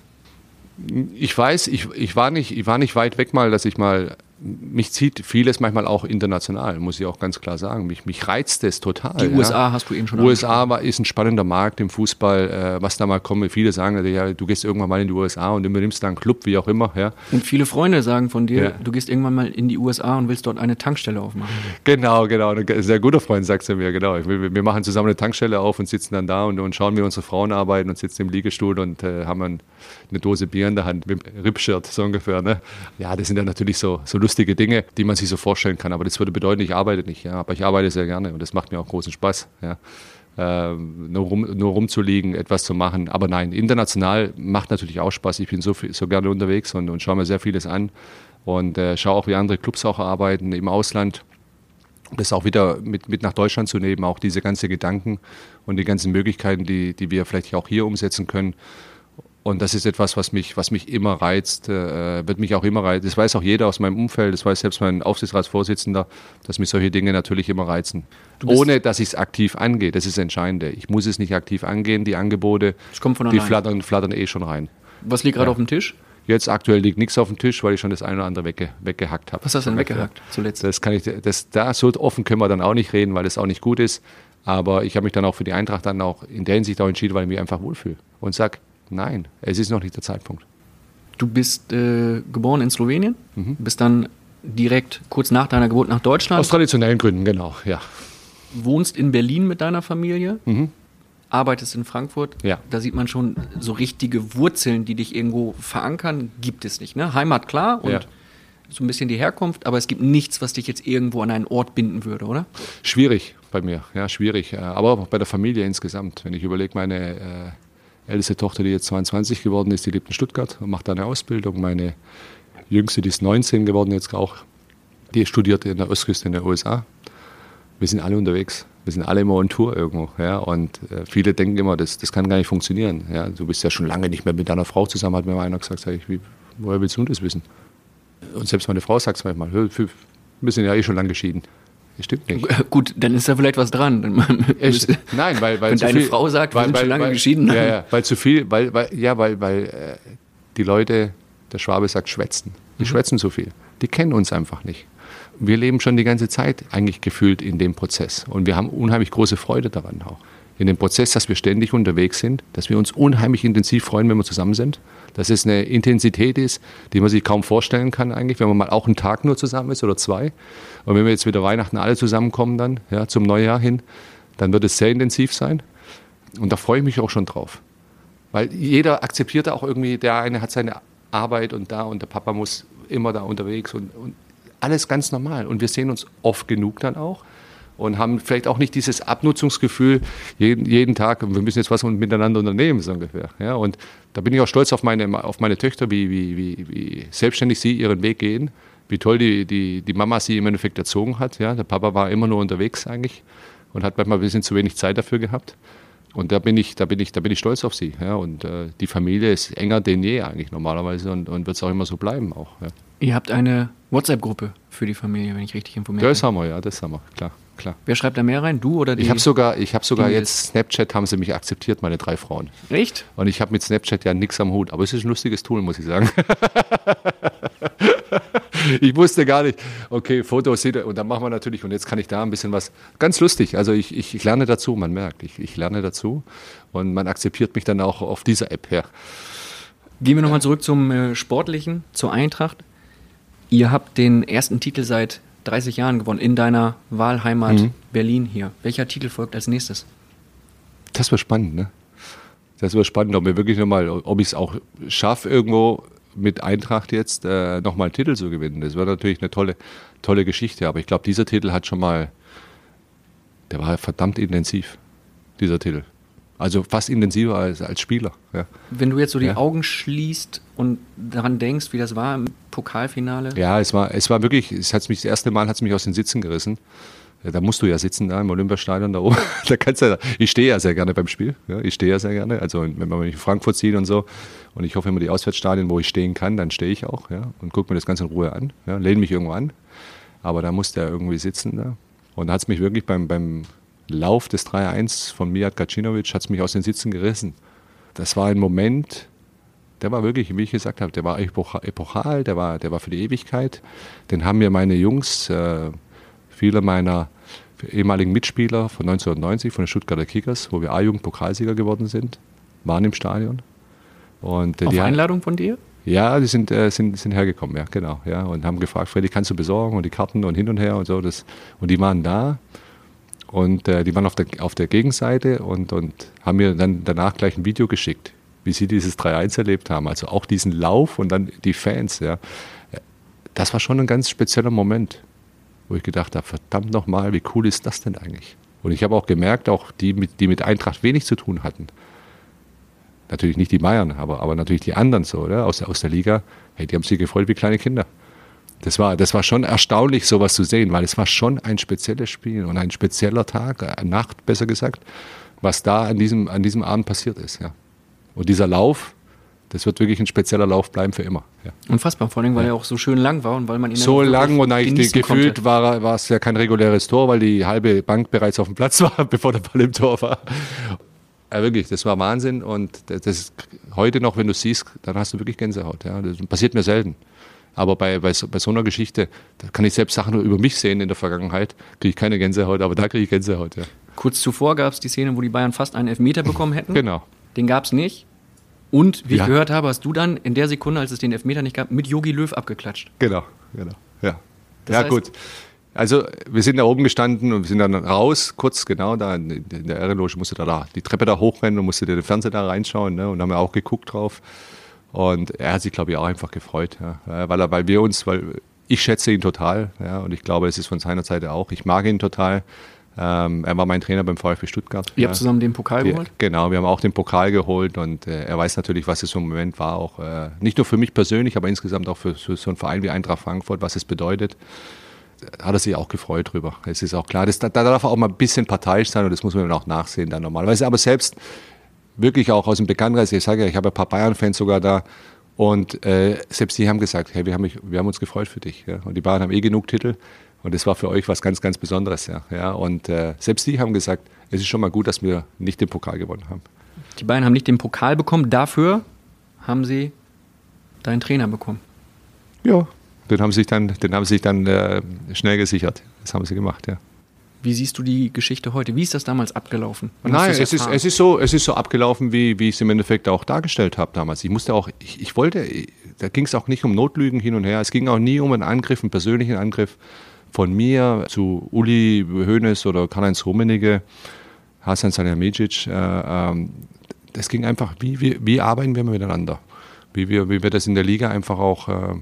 Ich weiß, ich, ich, war nicht, ich war nicht weit weg mal, dass ich mal mich zieht vieles manchmal auch international, muss ich auch ganz klar sagen. Mich, mich reizt es total. Die ja. USA hast du eben schon USA war, ist ein spannender Markt im Fußball, äh, was da mal kommt. Viele sagen, ja, du gehst irgendwann mal in die USA und übernimmst da einen Club, wie auch immer. Ja. Und viele Freunde sagen von dir, Ja. du gehst irgendwann mal in die USA und willst dort eine Tankstelle aufmachen. Genau, genau. Ein sehr guter Freund sagt er mir, genau. Wir, wir machen zusammen eine Tankstelle auf und sitzen dann da und, und schauen, wie unsere Frauen arbeiten und sitzen im Liegestuhl und äh, haben ein, eine Dose Bier in der Hand mit dem Rippshirt, so ungefähr. Ne? Ja, das sind ja natürlich so, so lustige Dinge, die man sich so vorstellen kann. Aber das würde bedeuten, ich arbeite nicht. Ja? Aber ich arbeite sehr gerne und das macht mir auch großen Spaß. Ja? Ähm, nur, rum, nur rumzuliegen, etwas zu machen. Aber nein, international macht natürlich auch Spaß. Ich bin so, viel, so gerne unterwegs und, und schaue mir sehr vieles an und äh, schaue auch, wie andere Clubs auch arbeiten im Ausland das auch wieder mit, mit nach Deutschland zu nehmen, auch diese ganzen Gedanken und die ganzen Möglichkeiten, die, die wir vielleicht auch hier umsetzen können. Und das ist etwas, was mich, was mich immer reizt, äh, wird mich auch immer reizen. Das weiß auch jeder aus meinem Umfeld, das weiß selbst mein Aufsichtsratsvorsitzender, dass mich solche Dinge natürlich immer reizen. Ohne, dass ich es aktiv angehe, das ist das Entscheidende. Ich muss es nicht aktiv angehen, die Angebote, die flattern, flattern eh schon rein. Was liegt gerade Ja. auf dem Tisch? Jetzt aktuell liegt nichts auf dem Tisch, weil ich schon das eine oder andere wegge, weggehackt habe. Was hast du denn weggehackt zuletzt? Das kann ich, das, da so offen können wir dann auch nicht reden, weil das auch nicht gut ist. Aber ich habe mich dann auch für die Eintracht dann auch in der Hinsicht auch entschieden, weil ich mich einfach wohlfühle. Und sag, nein, es ist noch nicht der Zeitpunkt. Du bist äh, geboren in Slowenien, Mhm. bist dann direkt kurz nach deiner Geburt nach Deutschland, Aus traditionellen Gründen, genau, ja. wohnst in Berlin mit deiner Familie, arbeitest in Frankfurt. Mhm. Ja. Da sieht man schon so richtige Wurzeln, die dich irgendwo verankern, gibt es nicht. Ne? Heimat klar und Ja. so ein bisschen die Herkunft, aber es gibt nichts, was dich jetzt irgendwo an einen Ort binden würde, oder? Schwierig bei mir, ja, schwierig. Äh, Aber auch bei der Familie insgesamt. Wenn ich überlege, meine äh, älteste Tochter, die jetzt 22 geworden ist, die lebt in Stuttgart und macht da eine Ausbildung. Meine jüngste, die ist 19 geworden jetzt auch, die studiert in der Ostküste in den USA. Wir sind alle unterwegs. Wir sind alle immer on Tour irgendwo. Ja? Und äh, viele denken immer, das, das kann gar nicht funktionieren. Ja? Du bist ja schon lange nicht mehr mit deiner Frau zusammen, hat mir mal einer gesagt. Sag ich, wie, woher willst du das wissen? Und selbst meine Frau sagt es manchmal, "Hör, wir wir sind ja eh schon lange geschieden. Das stimmt nicht. Gut, dann ist da vielleicht was dran. Echt? Nein, weil, weil Wenn zu deine viel, Frau sagt, wir sind schon lange weil, geschieden, Ja, ja, weil zu viel, weil, weil, ja, weil, weil äh, die Leute, der Schwabe sagt, schwätzen. Die Mhm. schwätzen zu viel. Die kennen uns einfach nicht. Wir leben schon die ganze Zeit eigentlich gefühlt in dem Prozess. Und wir haben unheimlich große Freude daran auch. In dem Prozess, dass wir ständig unterwegs sind, dass wir uns unheimlich intensiv freuen, wenn wir zusammen sind. Dass es eine Intensität ist, die man sich kaum vorstellen kann eigentlich, wenn man mal auch einen Tag nur zusammen ist oder zwei. Und wenn wir jetzt wieder Weihnachten alle zusammenkommen dann, ja, zum Neujahr hin, dann wird es sehr intensiv sein. Und da freue ich mich auch schon drauf. Weil jeder akzeptiert auch irgendwie, der eine hat seine Arbeit und da und der Papa muss immer da unterwegs und, und alles ganz normal. Und wir sehen uns oft genug dann auch und haben vielleicht auch nicht dieses Abnutzungsgefühl jeden, jeden Tag, wir müssen jetzt was miteinander unternehmen, so ungefähr. Ja, und da bin ich auch stolz auf meine, auf meine Töchter, wie, wie, wie, wie selbstständig sie ihren Weg gehen, wie toll die, die, die Mama sie im Endeffekt erzogen hat. Ja, der Papa war immer nur unterwegs eigentlich und hat manchmal ein bisschen zu wenig Zeit dafür gehabt. Und da bin ich, da bin ich, da bin ich stolz auf sie. Ja, und äh, die Familie ist enger denn je eigentlich normalerweise und, und wird es auch immer so bleiben auch. Ja. Ihr habt eine WhatsApp-Gruppe für die Familie, wenn ich richtig informiert Das bin. haben wir, ja, das haben wir, klar, klar. Wer schreibt da mehr rein? Du oder die? Ich habe sogar, ich habe sogar jetzt Snapchat haben sie mich akzeptiert, meine drei Frauen. Echt? Und ich habe mit Snapchat ja nichts am Hut, aber es ist ein lustiges Tool, muss ich sagen. ich wusste gar nicht, okay, Fotos sieht und dann machen wir natürlich, und jetzt kann ich da ein bisschen was, ganz lustig, also ich, ich, ich lerne dazu, man merkt, ich, ich lerne dazu und man akzeptiert mich dann auch auf dieser App her. Gehen wir nochmal zurück zum äh, Sportlichen, zur Eintracht. Ihr habt den ersten Titel seit 30 Jahren gewonnen in deiner Wahlheimat Mhm. Berlin hier. Welcher Titel folgt als nächstes? Das wird spannend, ne? Das wird spannend, ob mir wirklich nochmal, ob ich es auch schaffe, irgendwo mit Eintracht jetzt äh, nochmal einen Titel zu gewinnen. Das wäre natürlich eine tolle, tolle Geschichte. Aber ich glaube, dieser Titel hat schon mal, der war verdammt intensiv, dieser Titel. Also fast intensiver als, als Spieler. Ja. Wenn du jetzt so die Ja. Augen schließt und daran denkst, wie das war im Pokalfinale. Ja, es war, es war wirklich, es hat mich das erste Mal hat es mich aus den Sitzen gerissen. Ja, Da musst du ja sitzen da im Olympiastadion da oben. Da kannst du ja, ich stehe ja sehr gerne beim Spiel. Ich stehe ja sehr gerne. Also wenn man mich in Frankfurt sieht und so. Und ich hoffe immer die Auswärtsstadien, wo ich stehen kann, dann stehe ich auch, ja, und gucke mir das Ganze in Ruhe an. Lehne mich irgendwo an. Aber da musste er irgendwie sitzen da. Und da hat es mich wirklich beim, beim Lauf des 3-1 von Mijat Gacinovic hat's mich aus den Sitzen gerissen. Das war ein Moment, der war wirklich, wie ich gesagt habe, der war epochal, der war, der war für die Ewigkeit. Den haben mir meine Jungs, äh, viele meiner ehemaligen Mitspieler von 1990 von den Stuttgarter Kickers, wo wir A-Jugend Pokalsieger geworden sind, waren im Stadion. Und, äh, Auf die Einladung von dir? Ja, die sind, äh, sind, sind hergekommen, ja, genau. Ja, und haben gefragt, Freddy, kannst du besorgen? Und die Karten und hin und her und so. Das, und die waren da. Und äh, die waren auf der, auf der Gegenseite und, und haben mir dann danach gleich ein Video geschickt, wie sie dieses 3-1 erlebt haben. Also auch diesen Lauf und dann die Fans. Ja. Das war schon ein ganz spezieller Moment, wo ich gedacht habe, verdammt nochmal, wie cool ist das denn eigentlich? Und ich habe auch gemerkt, auch die, die mit Eintracht wenig zu tun hatten, natürlich nicht die Bayern, aber, aber natürlich die anderen so, oder? Aus, aus der Liga, hey, die haben sich gefreut wie kleine Kinder. Das war, das war schon erstaunlich, sowas zu sehen, weil es war schon ein spezielles Spiel und ein spezieller Tag, eine Nacht besser gesagt, was da an diesem, an diesem Abend passiert ist. Ja. Und dieser Lauf, das wird wirklich ein spezieller Lauf bleiben für immer. Ja. Unfassbar, vor allem, weil ja. er auch so schön lang war und weil man ihn so lang und eigentlich gefühlt war, war es ja kein reguläres Tor, weil die halbe Bank bereits auf dem Platz war, bevor der Ball im Tor war. Ja, wirklich, das war Wahnsinn und das ist heute noch, wenn du siehst, dann hast du wirklich Gänsehaut. Ja. Das passiert mir selten. Aber bei, bei, so, bei so einer Geschichte, da kann ich selbst Sachen nur über mich sehen in der Vergangenheit, kriege ich keine Gänsehaut, aber da kriege ich Gänsehaut, ja. Kurz zuvor gab es die Szene, wo die Bayern fast einen Elfmeter bekommen hätten. Genau. Den gab es nicht. Und wie ja. ich gehört habe, hast du dann in der Sekunde, als es den Elfmeter nicht gab, mit Yogi Löw abgeklatscht. Genau, genau. Ja, das ja heißt, gut. Also wir sind da oben gestanden und wir sind dann raus, kurz genau da in, in der Ehrenloge, musste da, da die Treppe da hochrennen und musste den Fernseher da reinschauen ne, und haben ja auch geguckt drauf. Und er hat sich, glaube ich, auch einfach gefreut, ja, weil, er, weil wir uns, weil ich schätze ihn total ja, und ich glaube, es ist von seiner Seite auch. Ich mag ihn total. Ähm, er war mein Trainer beim VfB Stuttgart. Ihr habt zusammen den Pokal wir, geholt? Genau, wir haben auch den Pokal geholt und äh, er weiß natürlich, was es so im Moment war, auch äh, nicht nur für mich persönlich, aber insgesamt auch für, für so einen Verein wie Eintracht Frankfurt, was es bedeutet hat er sich auch gefreut drüber. Es ist auch klar, das, da, da darf er auch mal ein bisschen parteiisch sein und das muss man dann auch nachsehen dann normalerweise. Aber selbst wirklich auch aus dem Bekanntenkreis, ich sage ja, ich habe ein paar Bayern-Fans sogar da und äh, selbst die haben gesagt, hey, wir haben, mich, wir haben uns gefreut für dich. Ja? Und die Bayern haben eh genug Titel und das war für euch was ganz, ganz Besonderes. Ja? Ja? Und äh, selbst die haben gesagt, es ist schon mal gut, dass wir nicht den Pokal gewonnen haben. Die Bayern haben nicht den Pokal bekommen, dafür haben sie deinen Trainer bekommen. Ja, den haben sie sich dann, den haben sie sich dann äh, schnell gesichert. Das haben sie gemacht, ja. Wie siehst du die Geschichte heute? Wie ist das damals abgelaufen? Wann Nein, es ist, es, ist so, es ist so abgelaufen, wie, wie ich es im Endeffekt auch dargestellt habe damals. Ich musste auch, ich, ich wollte, da ging es auch nicht um Notlügen hin und her. Es ging auch nie um einen Angriff, einen persönlichen Angriff von mir zu Uli Hoeneß oder Karl-Heinz Rummenigge, Hasan Salihamidzic. Äh, ähm, es ging einfach, wie, wie, wie arbeiten wir miteinander? Wie wir, wie wir das in der Liga einfach auch äh,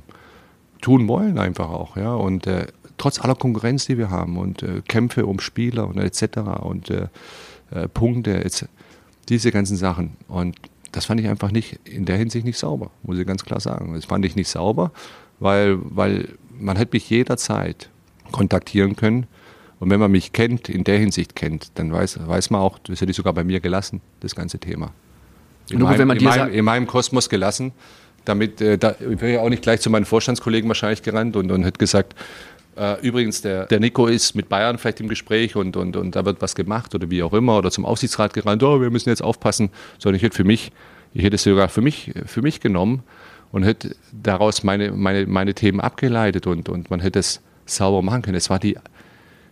tun wollen, einfach auch. Ja? Und äh, trotz aller Konkurrenz, die wir haben und äh, Kämpfe um Spieler und etc. und äh, äh Punkte, etc. diese ganzen Sachen. Und das fand ich einfach nicht in der Hinsicht nicht sauber, muss ich ganz klar sagen. Das fand ich nicht sauber, weil, weil man hätte mich jederzeit kontaktieren können. Und wenn man mich kennt, in der Hinsicht kennt, dann weiß, weiß man auch, das hätte ich sogar bei mir gelassen, das ganze Thema. In, Nur, meinem, in, meinem, in meinem Kosmos gelassen damit, äh, da wäre ich auch nicht gleich zu meinen Vorstandskollegen wahrscheinlich gerannt und, und hätte gesagt, übrigens, der, der Nico ist mit Bayern vielleicht im Gespräch und, und, und da wird was gemacht oder wie auch immer oder zum Aufsichtsrat gerannt, oh, wir müssen jetzt aufpassen, sondern ich hätte für mich, ich hätte es sogar für mich, für mich genommen und hätte daraus meine, meine, meine Themen abgeleitet und, und man hätte es sauber machen können. Es war die,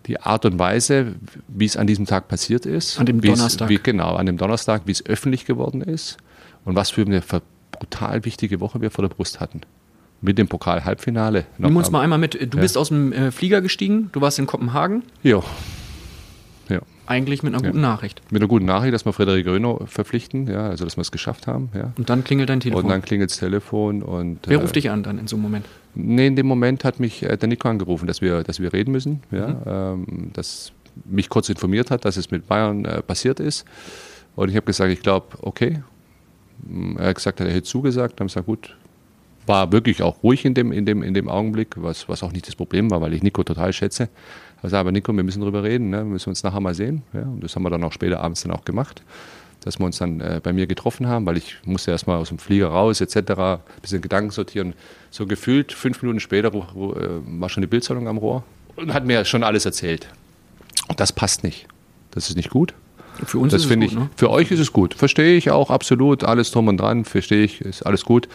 die Art und Weise, wie es an diesem Tag passiert ist. An dem Donnerstag. Wie, genau, an dem Donnerstag, wie es öffentlich geworden ist und was für eine brutal wichtige Woche wir vor der Brust hatten mit dem Pokal-Halbfinale. Nimm uns mal einmal mit. Du ja. bist aus dem äh, Flieger gestiegen, du warst in Kopenhagen. Ja. ja. Eigentlich mit einer guten ja. Nachricht. Mit einer guten Nachricht, dass wir Frederik Röno verpflichten, ja, also dass wir es geschafft haben. Ja. Und dann klingelt dein Telefon. Und dann klingelt das Telefon. Und, Wer äh, ruft dich an dann in so einem Moment? Nee, in dem Moment hat mich äh, der Nico angerufen, dass wir, dass wir reden müssen. Ja, mhm. ähm, dass mich kurz informiert hat, dass es mit Bayern äh, passiert ist. Und ich habe gesagt, ich glaube, okay. Er hat gesagt, er hätte zugesagt. Dann habe ich gesagt, gut, war wirklich auch ruhig in dem, in dem, in dem Augenblick, was, was auch nicht das Problem war, weil ich Nico total schätze. Also, aber Nico, wir müssen drüber reden, ne? wir müssen uns nachher mal sehen. Ja? Und das haben wir dann auch später abends dann auch gemacht, dass wir uns dann äh, bei mir getroffen haben, weil ich musste erstmal aus dem Flieger raus etc., ein bisschen Gedanken sortieren. So gefühlt fünf Minuten später wo, wo, äh, war schon die Bildzeitung am Rohr und hat mir schon alles erzählt. Und das passt nicht. Das ist nicht gut. Für uns das ist es gut, ich. ne? Für euch ist es gut. Verstehe ich auch absolut. Alles drum und dran. Verstehe ich. Ist alles gut.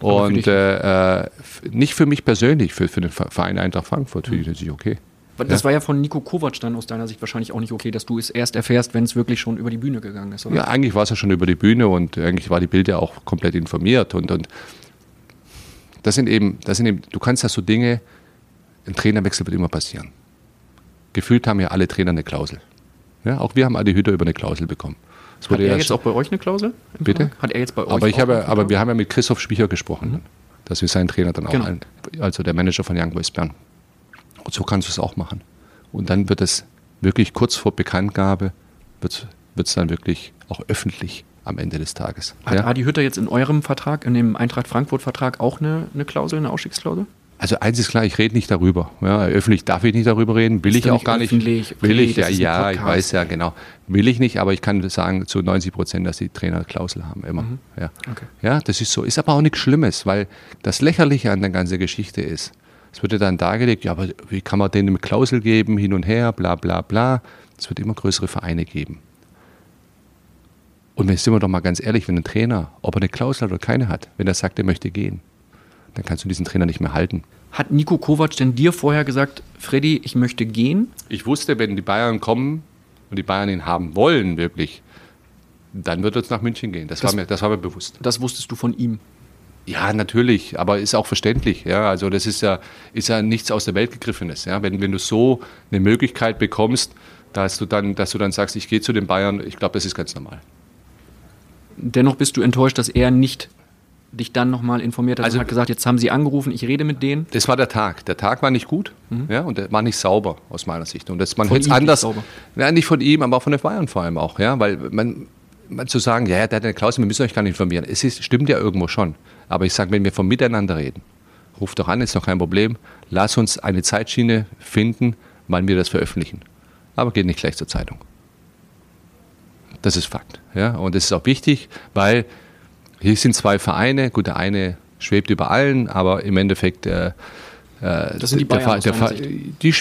Aber für Und dich äh, nicht für mich persönlich, für, für den Ver- Verein Eintracht Frankfurt finde ich natürlich okay. Das war ja von Nico Kovac dann aus deiner Sicht wahrscheinlich auch nicht okay, dass du es erst erfährst, wenn es wirklich schon über die Bühne gegangen ist, oder? Ja, eigentlich war es ja schon über die Bühne und eigentlich war die Bild ja auch komplett informiert. Und, und das sind eben, das sind eben, du kannst ja so Dinge, ein Trainerwechsel wird immer passieren. Gefühlt haben ja alle Trainer eine Klausel. Ja, auch wir haben Adi Hütter über eine Klausel bekommen. Das Hat er ja jetzt auch bei euch eine Klausel? Bitte? Hat er jetzt bei euch aber ich habe, aber wir haben ja mit Christoph Spicher gesprochen, dass wir seinen Trainer dann auch, Genau. ein, also der Manager von Young Boys Bern. Und so kannst du es auch machen. Und dann wird es wirklich kurz vor Bekanntgabe, wird es dann wirklich auch öffentlich am Ende des Tages. Hat Ja? Adi Hütter jetzt in eurem Vertrag, in dem Eintracht Frankfurt-Vertrag auch eine, eine Klausel, eine Ausstiegsklausel? Also eins ist klar, ich rede nicht darüber. Ja, öffentlich darf ich nicht darüber reden, will Ist ich auch gar nicht. öffentlich. Will Okay, ich, ja, ja, ich weiß ja, genau. Will ich nicht, aber ich kann sagen zu 90 Prozent, dass die Trainer Klausel haben, immer. Ja. Mhm. Okay. ja, das ist so. Ist aber auch nichts Schlimmes, weil das Lächerliche an der ganzen Geschichte ist, es wird ja dann dargelegt, ja, aber wie kann man denen eine Klausel geben, hin und her, bla bla bla. Es wird immer größere Vereine geben. Und wenn sind wir doch mal ganz ehrlich, wenn ein Trainer, ob er eine Klausel hat oder keine hat, wenn er sagt, er möchte gehen, dann kannst du diesen Trainer nicht mehr halten. Hat Nico Kovac denn dir vorher gesagt, Freddy, ich möchte gehen? Ich wusste, wenn die Bayern kommen und die Bayern ihn haben wollen, wirklich, dann wird es nach München gehen. Das, Das- war, mir, das war mir bewusst. Das wusstest du von ihm. Ja, natürlich, aber ist auch verständlich. Ja, also das ist ja, ist ja nichts aus der Welt gegriffenes. Ja, wenn, wenn du so eine Möglichkeit bekommst, dass du dann, dass du dann sagst, ich gehe zu den Bayern, ich glaube, das ist ganz normal. Dennoch bist du enttäuscht, dass er nicht dich dann nochmal informiert hat Also- und hat gesagt, jetzt haben sie angerufen, ich rede mit denen. Das war der Tag. Der Tag war nicht gut ja, und der war nicht sauber aus meiner Sicht. Und das, man hätte es nicht anders. sauber? Ja, nicht von ihm, aber auch von den Bayern vor allem auch. Ja, weil man, man zu sagen, ja, der hat eine Klausel, wir müssen euch gar nicht informieren. Es ist, stimmt ja irgendwo schon. Aber ich sage, wenn wir vom Miteinander reden, ruft doch an, ist doch kein Problem. Lass uns eine Zeitschiene finden, wann wir das veröffentlichen. Aber geht nicht gleich zur Zeitung. Das ist Fakt. Ja? Und das ist auch wichtig, weil hier sind zwei Vereine. Gut, der eine schwebt über allen, aber im Endeffekt. Äh, äh, Das sind die der Bayern der Sicht. die,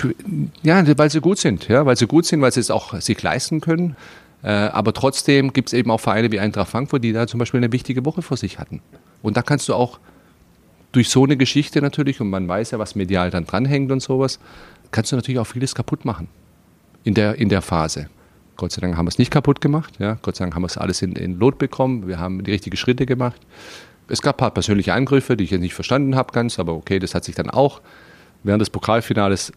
ja, weil sie gut sind. Ja? Weil sie gut sind, weil sie es auch sich leisten können. Äh, aber trotzdem gibt es eben auch Vereine wie Eintracht Frankfurt, die da zum Beispiel eine wichtige Woche vor sich hatten. Und da kannst du auch durch so eine Geschichte natürlich, und man weiß ja, was medial dann dranhängt und sowas, kannst du natürlich auch vieles kaputt machen in der, in der Phase. Gott sei Dank haben wir es nicht kaputt gemacht. Ja? Gott sei Dank haben wir es alles in, in Lot bekommen. Wir haben die richtigen Schritte gemacht. Es gab ein paar persönliche Angriffe, die ich jetzt nicht verstanden habe ganz, aber okay, das hat sich dann auch während des Pokalfinales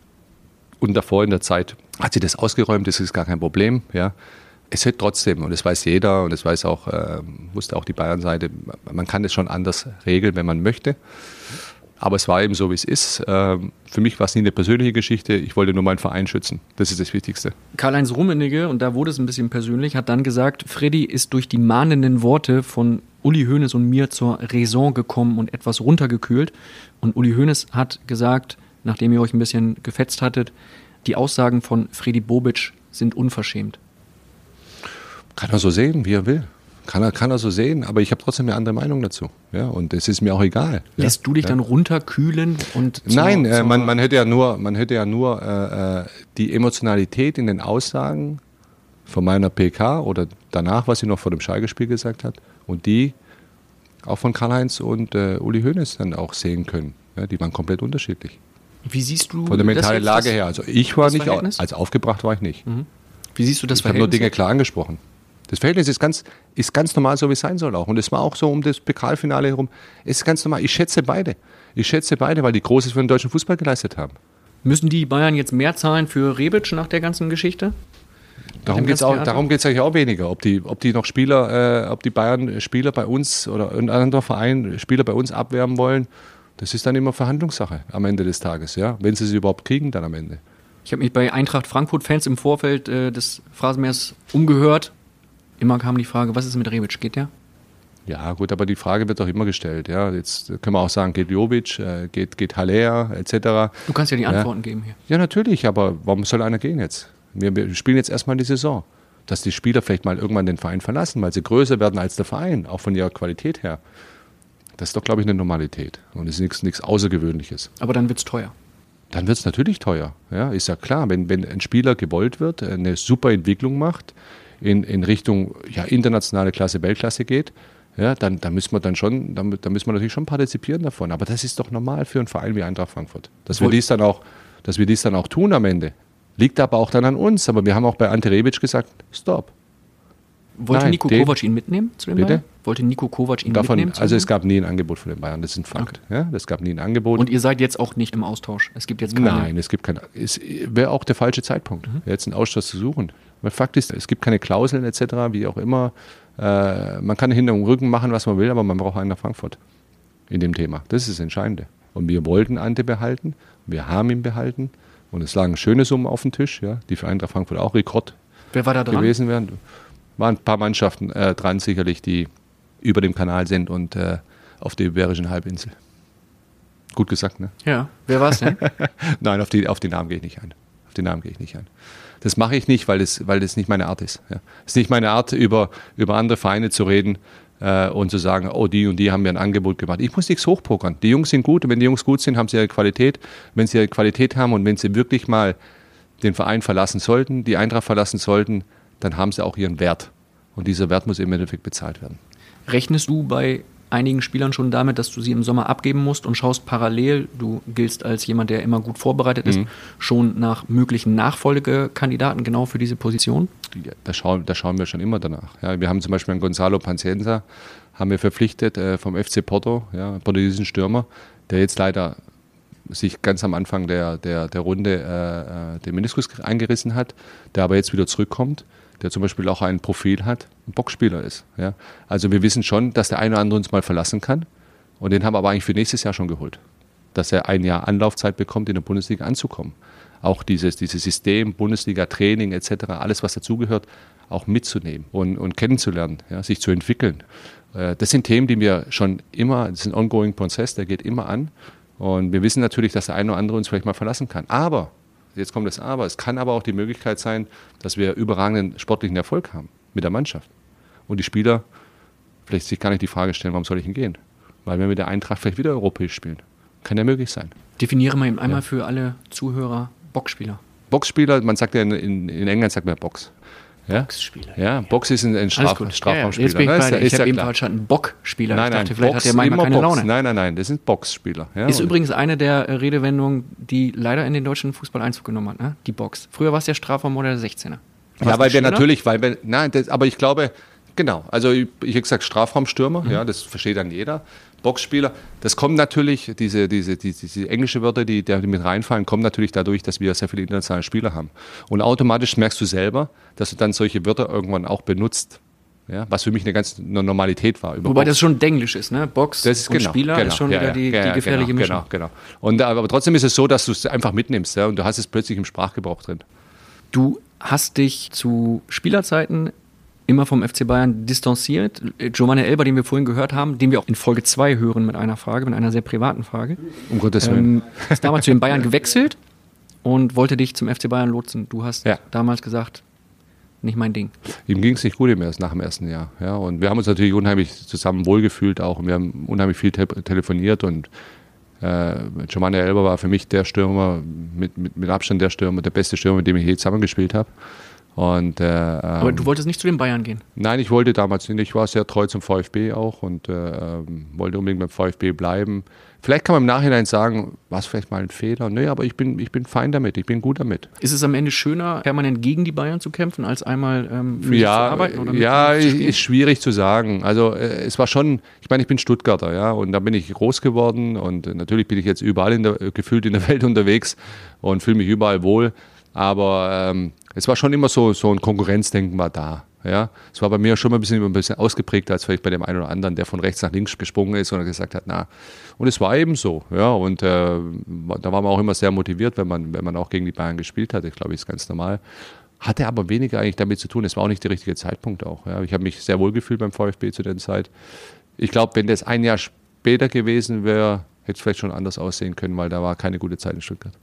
und davor in der Zeit hat sie das ausgeräumt, das ist gar kein Problem. Ja. Es wird trotzdem, und das weiß jeder, und das weiß auch, äh, wusste auch die Bayern-Seite, man kann das schon anders regeln, wenn man möchte. Aber es war eben so, wie es ist. Ähm, für mich war es nie eine persönliche Geschichte. Ich wollte nur meinen Verein schützen. Das ist das Wichtigste. Karl-Heinz Rummenigge, und da wurde es ein bisschen persönlich, hat dann gesagt, Freddy ist durch die mahnenden Worte von Uli Hoeneß und mir zur Raison gekommen und etwas runtergekühlt. Und Uli Hoeneß hat gesagt, nachdem ihr euch ein bisschen gefetzt hattet, die Aussagen von Freddy Bobic sind unverschämt. Kann er so sehen, wie er will. Kann er, kann er so sehen, aber ich habe trotzdem eine andere Meinung dazu. Ja, und es ist mir auch egal. Ja. Lässt du dich dann runterkühlen und zur- Nein, äh, man, man hätte ja nur, man hätte ja nur äh, äh, die Emotionalität in den Aussagen von meiner PK oder danach, was sie noch vor dem Schalke-Spiel gesagt hat, und die auch von Karl-Heinz und äh, Uli Hoeneß dann auch sehen können. Ja, die waren komplett unterschiedlich. Wie siehst du Von der mentalen Lage her. Also ich war nicht, Verhältnis? Mhm. als aufgebracht war ich nicht. Wie siehst du das Ich habe nur Verhältnis? Dinge klar angesprochen. Das Verhältnis ist ganz, ist ganz normal, so wie es sein soll auch. Und es war auch so um das Pokalfinale herum. Es ist ganz normal. Ich schätze beide. Ich schätze beide, weil die Großes für den deutschen Fußball geleistet haben. Müssen die Bayern jetzt mehr zahlen für Rebic nach der ganzen Geschichte? Darum geht es eigentlich auch weniger. Ob die, ob die noch Spieler, äh, ob die Bayern Spieler bei uns oder ein anderer Verein Spieler bei uns abwerben wollen, das ist dann immer Verhandlungssache am Ende des Tages, ja. Wenn sie sie überhaupt kriegen, dann am Ende. Ich habe mich bei Eintracht Frankfurt-Fans im Vorfeld äh, des Phrasenmeers umgehört. Immer kam die Frage, was ist mit Rebic? Geht der? Ja, gut, aber die Frage wird doch immer gestellt. Ja, jetzt können wir auch sagen, geht Jovic, äh, geht, geht Haller, etc. Du kannst ja die Antworten geben hier. Ja, natürlich, aber warum soll einer gehen jetzt? Wir, wir spielen jetzt erstmal die Saison. Dass die Spieler vielleicht mal irgendwann den Verein verlassen, weil sie größer werden als der Verein, auch von ihrer Qualität her. Das ist doch, glaube ich, eine Normalität. Und es ist nichts, Außergewöhnliches. Aber dann wird's teuer. Dann wird es natürlich teuer. Ja, ist ja klar, wenn, wenn ein Spieler gewollt wird, eine super Entwicklung macht, in, in Richtung ja, internationale Klasse, Weltklasse geht, ja, dann, dann müssen wir dann schon, dann, dann müssen wir natürlich schon partizipieren davon. Aber das ist doch normal für einen Verein wie Eintracht Frankfurt. Dass wir dies dann auch, dass wir dies dann auch tun am Ende. Liegt aber auch dann an uns. Aber wir haben auch bei Ante Rebic gesagt, stopp. Wollte Nein, Nico den- Kovac ihn mitnehmen zu den Bitte? Bayern? Wollte Nico Kovac ihn Davon, mitnehmen? also es gab nie ein Angebot von den Bayern, das ist ein Fakt. Ja, es gab nie ein Angebot. Und ihr seid jetzt auch nicht im Austausch. Es gibt jetzt keine. Nein, es gibt keinen. Es wäre auch der falsche Zeitpunkt, Mhm. jetzt einen Austausch zu suchen. Weil Fakt ist, es gibt keine Klauseln etc., wie auch immer. Äh, man kann hinter dem Rücken machen, was man will, aber man braucht einen nach Frankfurt in dem Thema. Das ist das Entscheidende. Und wir wollten Ante behalten, wir haben ihn behalten. Und es lagen schöne Summen auf dem Tisch, ja, die für Eintracht Frankfurt auch Rekord Wer war da dran? gewesen wären. Waren ein paar Mannschaften äh, dran, sicherlich, die über dem Kanal sind und äh, auf der Iberischen Halbinsel. Gut gesagt, ne? Ja. Wer war es denn? Nein, auf die, auf die Namen gehe ich nicht ein. Auf die Namen gehe ich nicht ein. Das mache ich nicht, weil das, weil das nicht meine Art ist. Es ist nicht meine Art, über, über andere Vereine zu reden äh, und zu sagen, oh, die und die haben mir ein Angebot gemacht. Ich muss nichts hochpokern. Die Jungs sind gut und wenn die Jungs gut sind, haben sie ihre Qualität. Wenn sie ihre Qualität haben und wenn sie wirklich mal den Verein verlassen sollten, die Eintracht verlassen sollten, dann haben sie auch ihren Wert. Und dieser Wert muss im Endeffekt bezahlt werden. Rechnest du bei einigen Spielern schon damit, dass du sie im Sommer abgeben musst und schaust parallel, du giltst als jemand, der immer gut vorbereitet ist, schon nach möglichen Nachfolgekandidaten genau für diese Position? Ja, da, schauen, da schauen wir schon immer danach. Ja, wir haben zum Beispiel einen Gonzalo Pancienza, haben wir verpflichtet äh, vom FC Porto, ja, portugiesischen Stürmer, der jetzt leider sich ganz am Anfang der, der, der Runde äh, äh, den Meniskus eingerissen hat, der aber jetzt wieder zurückkommt, der zum Beispiel auch ein Profil hat, ein Boxspieler ist. Ja. Also wir wissen schon, dass der eine oder andere uns mal verlassen kann und den haben wir aber eigentlich für nächstes Jahr schon geholt, dass er ein Jahr Anlaufzeit bekommt, in der Bundesliga anzukommen. Auch dieses, dieses System, Bundesliga, Training etc., alles, was dazugehört, auch mitzunehmen und, und kennenzulernen, ja, sich zu entwickeln. Äh, Das sind Themen, die wir schon immer, das ist ein ongoing Prozess, der geht immer an. Und wir wissen natürlich, dass der eine oder andere uns vielleicht mal verlassen kann. Aber, jetzt kommt das Aber, es kann aber auch die Möglichkeit sein, dass wir überragenden sportlichen Erfolg haben mit der Mannschaft. Und die Spieler vielleicht sich gar nicht die Frage stellen, warum soll ich denn gehen? Weil wir mit der Eintracht vielleicht wieder europäisch spielen. Kann ja möglich sein. Definiere mal eben einmal für alle Zuhörer Boxspieler. Boxspieler, man sagt ja in, in, in England sagt man Box. Ja? Boxspieler. Ja, Box ist ein, ein Straf. Strafraumspieler. Jetzt bin ich ne? bei Ich habe eben klar. verstanden, Bockspieler. Nein, ich nein, dachte, vielleicht Box, hat keine Box. Laune. Nein, nein, nein, das sind Boxspieler. Ja, Ist übrigens eine der äh, Redewendungen, die leider in den deutschen Fußball Einzug genommen hat, ne? Die Box. Früher war es der Strafraum oder der 16er. Ja, weil wir natürlich, weil wir, nein, das, aber ich glaube, genau, also ich, ich habe gesagt Strafraumstürmer, Mhm. ja, das versteht dann jeder. Boxspieler, das kommt natürlich, diese, diese, diese, diese englische Wörter, die, die mit reinfallen, kommen natürlich dadurch, dass wir sehr viele internationale Spieler haben. Und automatisch merkst du selber, dass du dann solche Wörter irgendwann auch benutzt. Ja, was für mich eine ganz eine Normalität war. Wobei Box. das schon Denglisch ist, ne? Box Das ist und genau, Spieler genau, ist schon ja, wieder die, ja, die gefährliche genau, Mischung. Genau, genau. Und, aber trotzdem ist es so, dass du es einfach mitnimmst ja, und du hast es plötzlich im Sprachgebrauch drin. Du hast dich zu Spielerzeiten immer vom FC Bayern distanziert. Giovanni Elber, den wir vorhin gehört haben, den wir auch in Folge 2 hören mit einer Frage, mit einer sehr privaten Frage, Um Gottes Willen. ähm, ist damals zu den Bayern gewechselt und wollte dich zum FC Bayern lotsen. Du hast Ja. damals gesagt, nicht mein Ding. Ihm ging es nicht gut im ersten, nach dem ersten Jahr. Ja, und wir haben uns natürlich unheimlich zusammen wohlgefühlt auch. Und wir haben unheimlich viel te telefoniert und äh, Giovanni Elber war für mich der Stürmer, mit, mit, mit Abstand der Stürmer, der beste Stürmer, mit dem ich je zusammengespielt habe. Und, äh, Aber ähm, du wolltest nicht zu den Bayern gehen. Nein, ich wollte damals nicht. Ich war sehr treu zum VfB auch und äh, ähm, wollte unbedingt beim VfB bleiben. Vielleicht kann man im Nachhinein sagen, war es vielleicht mal ein Fehler. Nee, aber ich bin, ich bin fein damit, ich bin gut damit. Ist es am Ende schöner, permanent gegen die Bayern zu kämpfen, als einmal ähm, für sie zu ja, arbeiten? Oder mit ja, ist schwierig zu sagen. Also äh, es war schon, ich meine, ich bin Stuttgarter, ja, und da bin ich groß geworden und äh, natürlich bin ich jetzt überall in der, gefühlt in der Welt unterwegs und fühle mich überall wohl. Aber ähm, es war schon immer so, so ein Konkurrenzdenken war da. Ja, es war bei mir schon mal ein bisschen, ein bisschen ausgeprägter als vielleicht bei dem einen oder anderen, der von rechts nach links gesprungen ist und gesagt hat, na, und es war eben so, ja, und äh, da war man auch immer sehr motiviert, wenn man, wenn man auch gegen die Bayern gespielt hat, ich glaube, ist ganz normal. Hatte aber weniger eigentlich damit zu tun, es war auch nicht der richtige Zeitpunkt auch. Ja. Ich habe mich sehr wohl gefühlt beim VfB zu der Zeit. Ich glaube, wenn das ein Jahr später gewesen wäre, hätte es vielleicht schon anders aussehen können, weil da war keine gute Zeit in Stuttgart.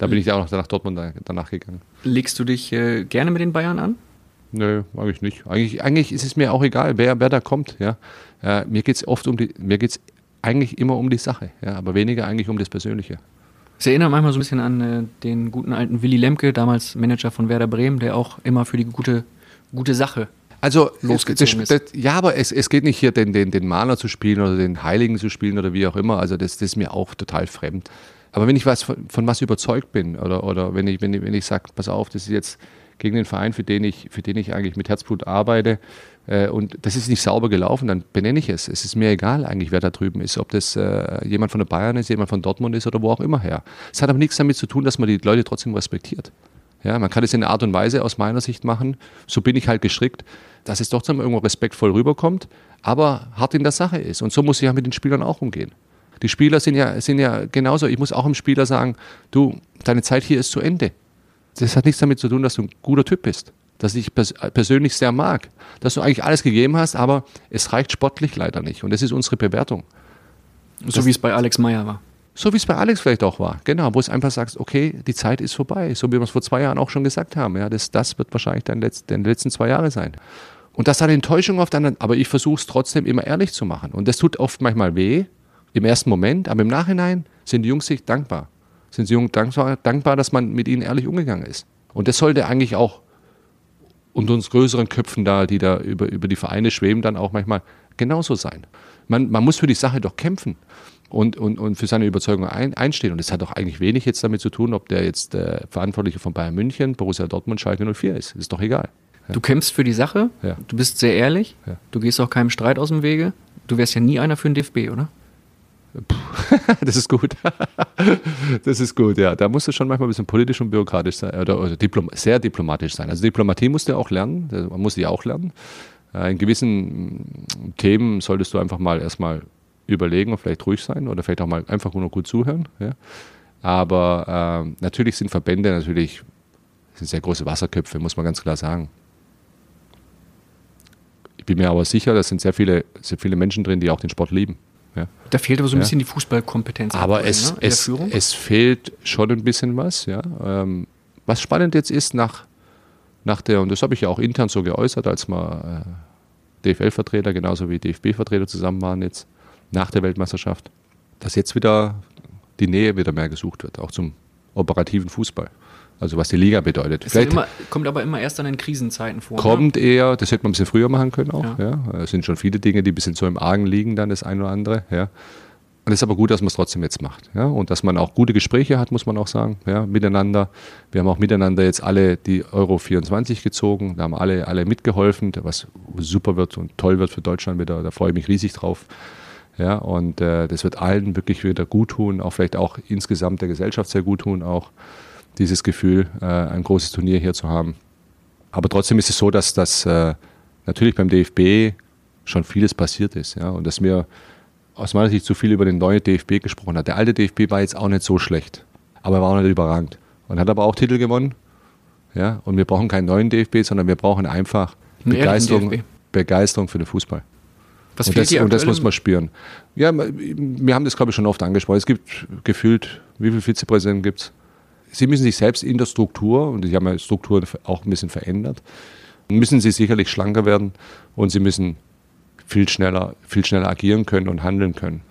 Da bin ich auch noch nach Dortmund da- danach gegangen. Legst du dich äh, gerne mit den Bayern an? Nö, eigentlich nicht. Eigentlich, eigentlich ist es mir auch egal, wer, wer da kommt. Ja. Äh, mir geht es oft um die, mir geht es eigentlich immer um die Sache, ja, aber weniger eigentlich um das Persönliche. Es erinnert manchmal so ein bisschen an äh, den guten alten Willy Lemke, damals Manager von Werder Bremen, der auch immer für die gute gute Sache. Also, losgezogen das, das, ja, aber es, es geht nicht hier, den, den, den Maler zu spielen oder den Heiligen zu spielen oder wie auch immer. Also, das, das ist mir auch total fremd. Aber wenn ich was von, von was überzeugt bin oder, oder wenn ich, wenn ich, wenn ich sage, pass auf, das ist jetzt gegen den Verein, für den ich, für den ich eigentlich mit Herzblut arbeite äh, und das ist nicht sauber gelaufen, dann benenne ich es. Es ist mir egal eigentlich, wer da drüben ist, ob das äh, jemand von der Bayern ist, jemand von Dortmund ist oder wo auch immer her. Es hat aber nichts damit zu tun, dass man die Leute trotzdem respektiert. Ja, man kann es in einer Art und Weise aus meiner Sicht machen. So bin ich halt gestrickt, dass es doch irgendwo respektvoll rüberkommt, aber hart in der Sache ist. Und so muss ich ja mit den Spielern auch umgehen. Die Spieler sind ja, sind ja genauso. Ich muss auch dem Spieler sagen, du, deine Zeit hier ist zu Ende. Das hat nichts damit zu tun, dass du ein guter Typ bist, dass ich pers persönlich sehr mag, dass du eigentlich alles gegeben hast, aber es reicht sportlich leider nicht. Und das ist unsere Bewertung. So wie es bei Alex Meyer war. So wie es bei Alex vielleicht auch war, genau, wo es einfach sagst, okay, die Zeit ist vorbei, so wie wir es vor zwei Jahren auch schon gesagt haben. Ja, das, das wird wahrscheinlich dein Letz-, deine letzten zwei Jahre sein. Und das hat Enttäuschung auf der anderen, aber ich versuche es trotzdem immer ehrlich zu machen. Und das tut oft manchmal weh, im ersten Moment, aber im Nachhinein sind die Jungs sich dankbar. Sind die Jungs dankbar, dankbar, dass man mit ihnen ehrlich umgegangen ist. Und das sollte eigentlich auch unter uns größeren Köpfen da, die da über, über die Vereine schweben, dann auch manchmal genauso sein. Man, man muss für die Sache doch kämpfen und, und, und für seine Überzeugung ein, einstehen. Und das hat doch eigentlich wenig jetzt damit zu tun, ob der jetzt äh, Verantwortliche von Bayern München, Borussia Dortmund, Schalke 04 ist. Ist doch egal. Ja. Du kämpfst für die Sache, ja. du bist sehr ehrlich, Ja. du gehst auch keinem Streit aus dem Wege. Du wärst ja nie einer für den DFB, oder? das ist gut. das ist gut, ja. Da musst du schon manchmal ein bisschen politisch und bürokratisch sein oder, oder diplom sehr diplomatisch sein. Also Diplomatie musst du auch lernen, man muss die auch lernen. Äh, In gewissen mm, Themen solltest du einfach mal erstmal überlegen und vielleicht ruhig sein oder vielleicht auch mal einfach nur gut zuhören. Ja. Aber ähm, natürlich sind Verbände natürlich sind sehr große Wasserköpfe, muss man ganz klar sagen. Ich bin mir aber sicher, da sind sehr viele, sehr viele Menschen drin, die auch den Sport lieben. Ja. Da fehlt aber so ein bisschen die Fußballkompetenz. Aber es, ne? es, es fehlt schon ein bisschen was. Ja. Ähm, was spannend jetzt ist, nach, nach der, und das habe ich ja auch intern so geäußert, als wir äh, DFL-Vertreter genauso wie DFB-Vertreter zusammen waren jetzt nach der Weltmeisterschaft, dass jetzt wieder die Nähe wieder mehr gesucht wird, auch zum operativen Fußball. Also was die Liga bedeutet. Ist immer, kommt aber immer erst dann in Krisenzeiten vor. ne? Kommt eher, das hätte man ein bisschen früher machen können auch. Ja. Ja. Es sind schon viele Dinge, die ein bisschen so im Argen liegen, dann das eine oder andere. Ja. Und es ist aber gut, dass man es trotzdem jetzt macht. Ja. Und dass man auch gute Gespräche hat, muss man auch sagen, ja, miteinander. Wir haben auch miteinander jetzt alle die Euro 24 gezogen. Da haben alle, alle mitgeholfen, was super wird und toll wird für Deutschland wieder. Da freue ich mich riesig drauf. Ja, und äh, das wird allen wirklich wieder gut tun, auch vielleicht auch insgesamt der Gesellschaft sehr gut tun, auch dieses Gefühl, äh, ein großes Turnier hier zu haben. Aber trotzdem ist es so, dass das äh, natürlich beim DFB schon vieles passiert ist. Ja, und dass mir aus meiner Sicht zu viel über den neuen DFB gesprochen hat. Der alte DFB war jetzt auch nicht so schlecht, aber er war auch nicht überragend. Und hat aber auch Titel gewonnen. Ja, und wir brauchen keinen neuen DFB, sondern wir brauchen einfach Einen Begeisterung. Begeisterung für den Fußball. Was Und das, und das muss man spüren. Ja, wir haben das, glaube ich, schon oft angesprochen. Es gibt gefühlt, wie viele Vizepräsidenten gibt es? Sie müssen sich selbst in der Struktur, und Sie haben ja Strukturen auch ein bisschen verändert, müssen Sie sicherlich schlanker werden und Sie müssen viel schneller, viel schneller agieren können und handeln können.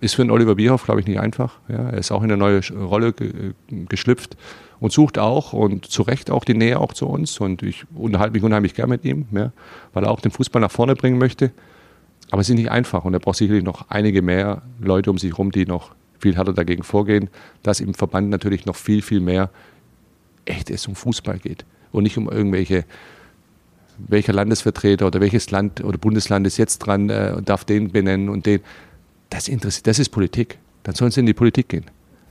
Ist für den Oliver Bierhoff, glaube ich, nicht einfach. Ja, er ist auch in eine neue Rolle ge geschlüpft und sucht auch und zu Recht auch die Nähe auch zu uns. Und ich unterhalte mich unheimlich gern mit ihm, ja, weil er auch den Fußball nach vorne bringen möchte. Aber es ist nicht einfach und er braucht sicherlich noch einige mehr Leute um sich herum, die noch viel härter dagegen vorgehen, dass im Verband natürlich noch viel, viel mehr echt es um Fußball geht und nicht um irgendwelche, welcher Landesvertreter oder welches Land oder Bundesland ist jetzt dran äh, und darf den benennen und den. Das interessiert, das ist Politik. Dann sollen sie in die Politik gehen.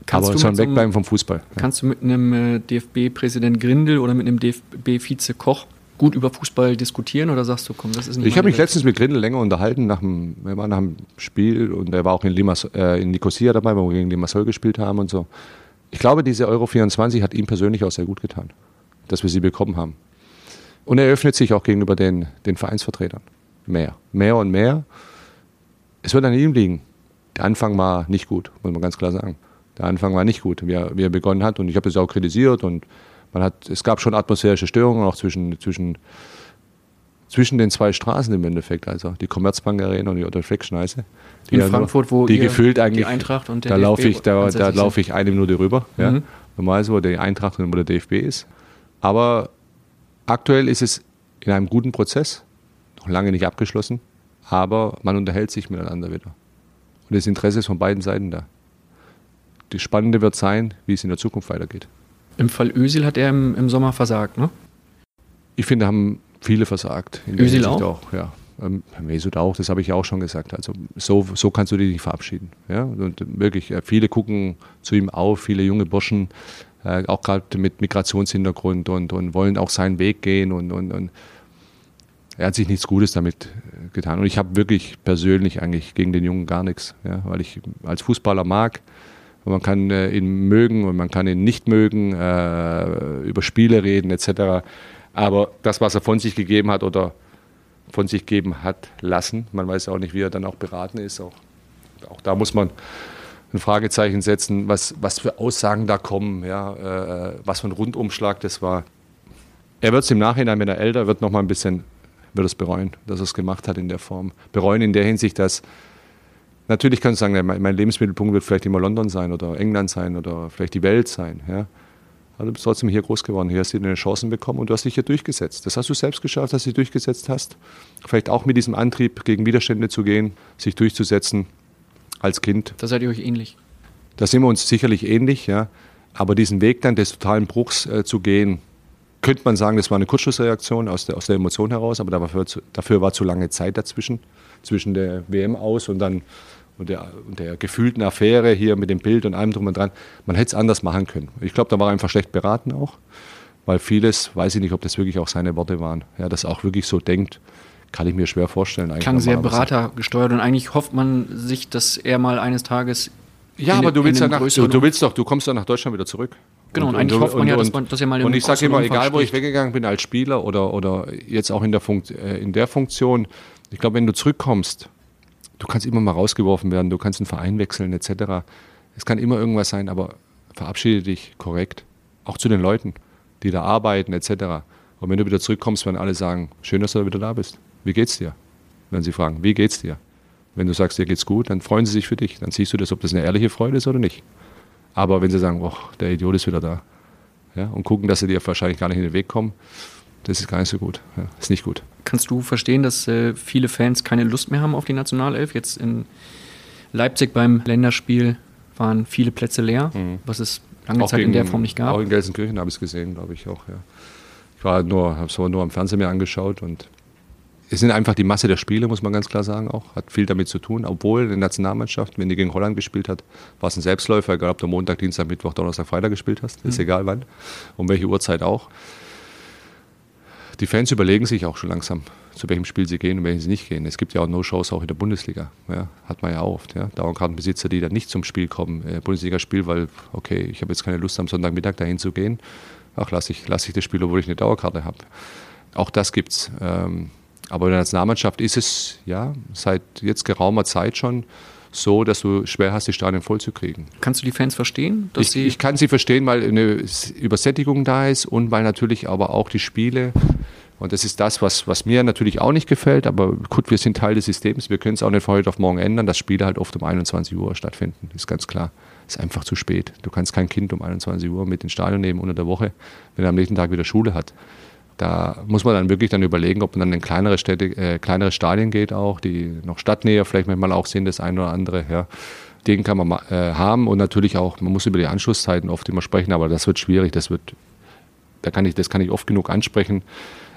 Kannst Aber sollen wegbleiben vom Fußball. Ja. Kannst du mit einem äh, DFB-Präsident Grindel oder mit einem DFB-Vize Koch gut über Fußball diskutieren oder sagst du, komm, das ist nicht Ich habe mich Welt? letztens mit Grindel länger unterhalten, nach dem, wir waren nach dem Spiel und er war auch in, Limas, äh, in Nicosia dabei, wo wir gegen Limassol gespielt haben und so. Ich glaube, diese Euro 24 hat ihm persönlich auch sehr gut getan, dass wir sie bekommen haben. Und er öffnet sich auch gegenüber den, den Vereinsvertretern. Mehr. Mehr und mehr. Es wird an ihm liegen. Der Anfang war nicht gut, muss man ganz klar sagen. Der Anfang war nicht gut, wie er, wie er begonnen hat. Und ich habe es auch kritisiert und man hat, es gab schon atmosphärische Störungen auch zwischen, zwischen, zwischen den zwei Straßen im Endeffekt, also die Commerzbank Arena und die Otto Fleck Schneise. Die In ja Frankfurt, wo die gefühlt eigentlich, die Eintracht und der da DFB laufe ich, da, da laufe ich eine Minute rüber. Ja. Mhm. Normal so, die Eintracht und wo der DFB ist. Aber aktuell ist es in einem guten Prozess, noch lange nicht abgeschlossen, aber man unterhält sich miteinander wieder. Und das Interesse ist von beiden Seiten da. Das Spannende wird sein, wie es in der Zukunft weitergeht. Im Fall Ösil hat er im, im Sommer versagt, ne? Ich finde, haben viele versagt. In Özil auch? auch? Ja. Ähm, Mesut auch, das habe ich auch schon gesagt. Also so, so kannst du dich nicht verabschieden. Ja? Und wirklich, äh, viele gucken zu ihm auf, viele junge Burschen, äh, auch gerade mit Migrationshintergrund und, und wollen auch seinen Weg gehen und, und, und er hat sich nichts Gutes damit äh, getan. Und ich habe wirklich persönlich eigentlich gegen den Jungen gar nichts, ja? weil ich als Fußballer mag. Und man kann äh, ihn mögen und man kann ihn nicht mögen, äh, über Spiele reden etc. Aber das, was er von sich gegeben hat oder von sich geben hat lassen, man weiß auch nicht, wie er dann auch beraten ist. Auch, auch da muss man ein Fragezeichen setzen, was, was für Aussagen da kommen, ja, äh, was für ein Rundumschlag das war. Er wird es im Nachhinein, wenn er älter wird, noch mal ein bisschen, wird es bereuen, dass er es gemacht hat in der Form. Bereuen in der Hinsicht, dass natürlich kann ich sagen, mein Lebensmittelpunkt wird vielleicht immer London sein oder England sein oder vielleicht die Welt sein. Ja. Aber du bist trotzdem hier groß geworden. Hier hast du deine Chancen bekommen und du hast dich hier durchgesetzt. Das hast du selbst geschafft, dass du dich durchgesetzt hast. Vielleicht auch mit diesem Antrieb, gegen Widerstände zu gehen, sich durchzusetzen als Kind. Da seid ihr euch ähnlich. Da sind wir uns sicherlich ähnlich, ja. Aber diesen Weg dann des totalen Bruchs äh, zu gehen, könnte man sagen, das war eine Kurzschlussreaktion aus der, aus der Emotion heraus, aber dafür, dafür war zu lange Zeit dazwischen, zwischen der WM aus und dann und der, und der gefühlten Affäre hier mit dem Bild und allem drum und dran, man hätte es anders machen können. Ich glaube, da war er einfach schlecht beraten auch, weil vieles, weiß ich nicht, ob das wirklich auch seine Worte waren. Ja, das auch wirklich so denkt, kann ich mir schwer vorstellen. Klang sehr beratergesteuert und eigentlich hofft man sich, dass er mal eines Tages. Ja, aber du willst ja nach, du, du, willst doch, du kommst doch nach Deutschland wieder zurück. Genau, und, und eigentlich und, hofft man ja, dass, man, dass er mal Und ich sage immer, egal wo ich weggegangen bin als Spieler oder, oder jetzt auch in der, Funkt, äh, in der Funktion, ich glaube, wenn du zurückkommst, du kannst immer mal rausgeworfen werden, du kannst einen Verein wechseln etc. Es kann immer irgendwas sein, aber verabschiede dich korrekt. Auch zu den Leuten, die da arbeiten etc. Und wenn du wieder zurückkommst, werden alle sagen, schön, dass du wieder da bist. Wie geht's dir? Wenn sie fragen, wie geht's dir? Wenn du sagst, dir geht's gut, dann freuen sie sich für dich. Dann siehst du das, ob das eine ehrliche Freude ist oder nicht. Aber wenn sie sagen, oh, der Idiot ist wieder da, ja, und gucken, dass sie dir wahrscheinlich gar nicht in den Weg kommen, das ist gar nicht so gut. Ja, ist nicht gut. Kannst du verstehen, dass äh, viele Fans keine Lust mehr haben auf die Nationalelf? Jetzt in Leipzig beim Länderspiel waren viele Plätze leer, mhm. was es lange auch Zeit gegen, in der Form nicht gab. Auch in Gelsenkirchen habe ich es gesehen, glaube ich auch. Ja. Ich war nur, habe es nur am Fernsehen mir angeschaut und es sind einfach die Masse der Spiele, muss man ganz klar sagen, auch. Hat viel damit zu tun. Obwohl in der Nationalmannschaft, wenn die gegen Holland gespielt hat, war es ein Selbstläufer, egal ob du Montag, Dienstag, Mittwoch, Donnerstag, Freitag gespielt hast. Ist mhm. egal wann. Um welche Uhrzeit auch die Fans überlegen sich auch schon langsam, zu welchem Spiel sie gehen und welchen sie nicht gehen. Es gibt ja auch No-Shows auch in der Bundesliga. Ja, hat man ja auch oft. Ja. Dauerkartenbesitzer, die dann nicht zum Spiel kommen, äh, Bundesligaspiel, weil, okay, ich habe jetzt keine Lust am Sonntagmittag dahin zu gehen. Ach, lasse ich, lass ich das Spiel, obwohl ich eine Dauerkarte habe. Auch das gibt's. Ähm, aber in der Nationalmannschaft ist es ja seit jetzt geraumer Zeit schon so, dass du schwer hast, die Stadien voll zu kriegen. Kannst du die Fans verstehen? Ich, ich, kann sie verstehen, weil eine Übersättigung da ist und weil natürlich aber auch die Spiele, und das ist das, was, was mir natürlich auch nicht gefällt, aber gut, wir sind Teil des Systems, wir können es auch nicht von heute auf morgen ändern, dass Spiele halt oft um 21 Uhr stattfinden, ist ganz klar. Ist einfach zu spät. Du kannst kein Kind um 21 Uhr mit ins Stadion nehmen unter der Woche, wenn er am nächsten Tag wieder Schule hat. Da muss man dann wirklich dann überlegen, ob man dann in kleinere Städte, äh, kleinere Stadien geht auch, die noch stadtnäher vielleicht manchmal auch sind, das eine oder andere. Ja. Den kann man äh, haben und natürlich auch, man muss über die Anschlusszeiten oft immer sprechen, aber das wird schwierig, das wird, da kann ich, das kann ich oft genug ansprechen.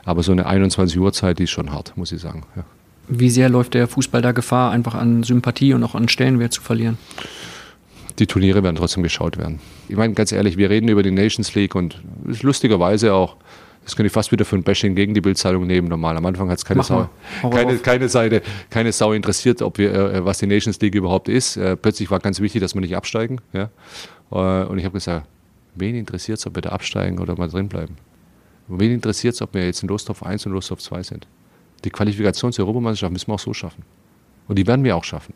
Aber so eine 21 Uhr Zeit, die ist schon hart, muss ich sagen. Ja. Wie sehr läuft der Fußball da Gefahr, einfach an Sympathie und auch an Stellenwert zu verlieren? Die Turniere werden trotzdem geschaut werden. Ich meine, ganz ehrlich, wir reden über die Nations League und lustigerweise auch das könnte ich fast wieder für ein Bashing gegen die Bildzeitung nehmen. Normal. Am Anfang hat es keine, Sau, keine, keine, Seite, keine Sau interessiert, ob wir, äh, was die Nations League überhaupt ist. Äh, plötzlich war ganz wichtig, dass wir nicht absteigen. Ja? Äh, und ich habe gesagt, wen interessiert es, ob wir da absteigen oder mal drin bleiben? wen interessiert es, ob wir jetzt in Lostorf 1 und Lostorf 2 sind? Die Qualifikation zur Europameisterschaft müssen wir auch so schaffen. Und die werden wir auch schaffen.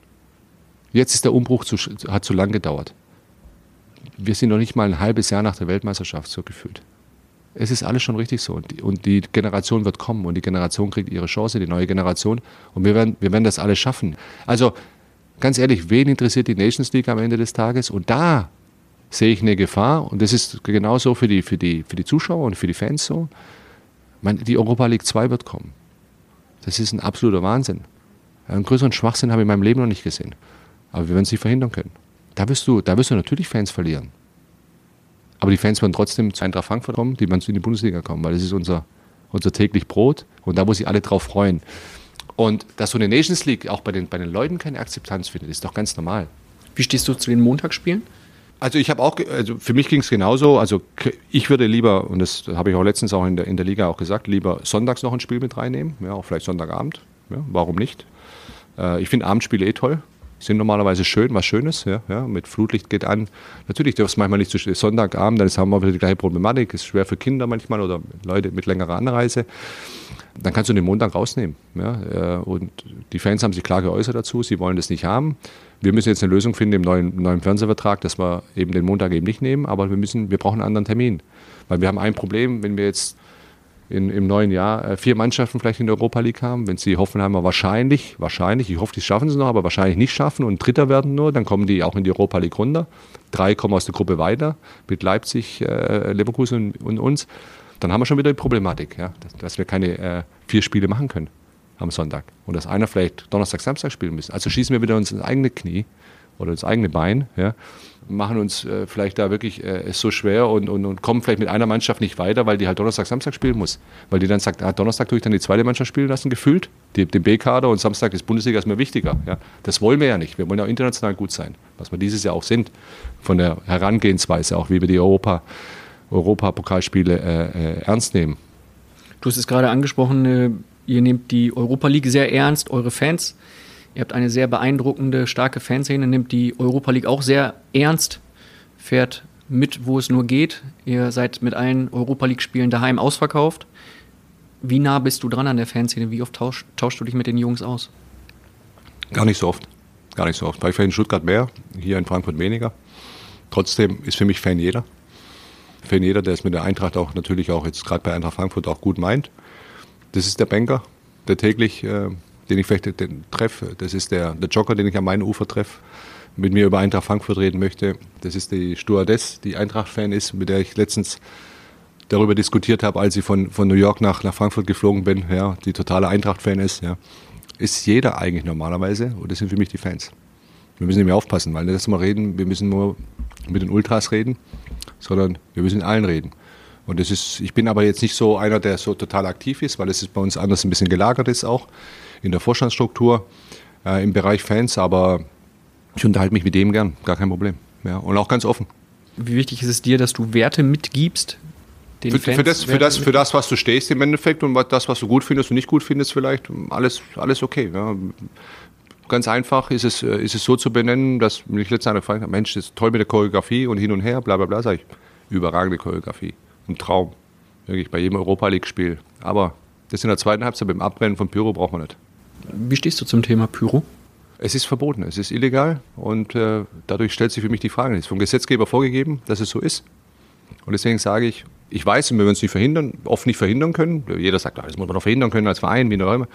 Jetzt ist der Umbruch zu, hat zu lang gedauert. Wir sind noch nicht mal ein halbes Jahr nach der Weltmeisterschaft so gefühlt. Es ist alles schon richtig so. Und die, und die, Generation wird kommen und die Generation kriegt ihre Chance, die neue Generation. Und wir werden, wir werden das alles schaffen. Also ganz ehrlich, wen interessiert die Nations League am Ende des Tages? Und da sehe ich eine Gefahr. Und das ist genauso für die, für die, für die Zuschauer und für die Fans so. meine, die Europa League 2 wird kommen. Das ist ein absoluter Wahnsinn. Einen größeren Schwachsinn habe ich in meinem Leben noch nicht gesehen. Aber wir werden es nicht verhindern können. Da wirst du, da wirst du natürlich Fans verlieren. Aber die Fans werden trotzdem zu Eintracht Frankfurt kommen, die werden in die Bundesliga kommen, weil das ist unser, unser täglich Brot und da muss sich alle drauf freuen. Und dass so eine Nations League auch bei den, bei den Leuten keine Akzeptanz findet, ist doch ganz normal. Wie stehst du zu den Montagsspielen? Also ich habe auch, also für mich ging es genauso. Also ich würde lieber, und das habe ich auch letztens auch in der, in der Liga auch gesagt, lieber sonntags noch ein Spiel mit reinnehmen, ja, auch vielleicht Sonntagabend. Ja, warum nicht? Äh, ich finde Abendspiele eh toll. Sind normalerweise schön, was Schönes, ja, ja, mit Flutlicht geht an. Natürlich darf es manchmal nicht zu Sonntagabend, dann haben wir wieder die gleiche Problematik. Ist schwer für Kinder manchmal oder Leute mit längerer Anreise. Dann kannst du den Montag rausnehmen. Ja, äh, und die Fans haben sich klar geäußert dazu, sie wollen das nicht haben. Wir müssen jetzt eine Lösung finden im neuen, neuen Fernsehvertrag, dass wir eben den Montag eben nicht nehmen, aber wir müssen, wir brauchen einen anderen Termin. Weil wir haben ein Problem, wenn wir jetzt in, im neuen Jahr äh, vier Mannschaften vielleicht in der Europa League haben. Wenn sie Hoffenheimer wahrscheinlich, wahrscheinlich, ich hoffe, die schaffen es noch, aber wahrscheinlich nicht schaffen und Dritter werden nur, dann kommen die auch in die Europa League runter. Drei kommen aus der Gruppe weiter mit Leipzig, äh, Leverkusen und, und, uns. Dann haben wir schon wieder die Problematik, ja, dass, dass wir keine äh, vier Spiele machen können am Sonntag. Und dass einer vielleicht Donnerstag, Samstag spielen muss. Also schießen wir wieder uns ins eigene Knie oder ins eigene Bein, ja, machen uns äh, vielleicht da wirklich äh, so schwer und, und, und kommen vielleicht mit einer Mannschaft nicht weiter, weil die halt Donnerstag, Samstag spielen muss. Weil die dann sagt, ah, Donnerstag tue ich dann die zweite Mannschaft spielen lassen, gefühlt, die, den B-Kader und Samstag ist Bundesliga ist mir wichtiger. Ja. Das wollen wir ja nicht. Wir wollen ja auch international gut sein, was wir dieses Jahr auch sind, von der Herangehensweise, auch wie wir die Europa, Europapokalspiele äh, äh, ernst nehmen. Du hast es gerade angesprochen, äh, ihr nehmt die Europa League sehr ernst, eure Fans Ihr habt eine sehr beeindruckende, starke Fanszene, nimmt die Europa League auch sehr ernst, fährt mit, wo es nur geht. Ihr seid mit allen Europa League-Spielen daheim ausverkauft. Wie nah bist du dran an der Fanszene? Wie oft tausch, tauschst du dich mit den Jungs aus? Gar nicht so oft. Gar nicht so oft. Bei in Stuttgart mehr, hier in Frankfurt weniger. Trotzdem ist für mich Fan jeder. Fan jeder, der es mit der Eintracht auch natürlich auch jetzt gerade bei Eintracht Frankfurt auch gut meint. Das ist der Banker, der täglich äh, den ich vielleicht treffe. Das ist der, der Jogger, den ich an meinem Ufer treffe, mit mir über Eintracht Frankfurt reden möchte. Das ist die Stewardess, die Eintracht-Fan ist, mit der ich letztens darüber diskutiert habe, als ich von, von New York nach, nach Frankfurt geflogen bin, ja, die totale Eintracht-Fan ist. Ja. Ist jeder eigentlich normalerweise und das sind für mich die Fans. Wir müssen nämlich aufpassen, weil nicht, dass wir reden, wir müssen nur mit den Ultras reden, sondern wir müssen mit allen reden. Und das ist, ich bin aber jetzt nicht so einer, der so total aktiv ist, weil es bei uns anders ein bisschen gelagert ist auch in der Vorstandsstruktur äh, im Bereich Fans, aber ich unterhalte mich mit dem gern, gar kein Problem. Ja, und auch ganz offen. Wie wichtig ist es dir, dass du Werte mitgibst? Den für, Fans für, das, für, das, für das, was du stehst im Endeffekt und das, was du gut findest und nicht gut findest, vielleicht alles, alles okay. Ja. Ganz einfach ist es, äh, ist es so zu benennen, dass mich letztens einer gefragt hat: Mensch, das ist toll mit der Choreografie und hin und her, bla bla bla, sage ich. Überragende Choreografie. Ein Traum. Wirklich bei jedem Europa League-Spiel. Aber das in der zweiten Halbzeit beim Abwenden von Pyro braucht man nicht. Wie stehst du zum Thema Pyro? Es ist verboten, es ist illegal und äh, dadurch stellt sich für mich die Frage, es ist vom Gesetzgeber vorgegeben, dass es so ist. Und deswegen sage ich, ich weiß, wir werden es nicht verhindern, oft nicht verhindern können. Jeder sagt, das muss man doch verhindern können als Verein, wie auch immer.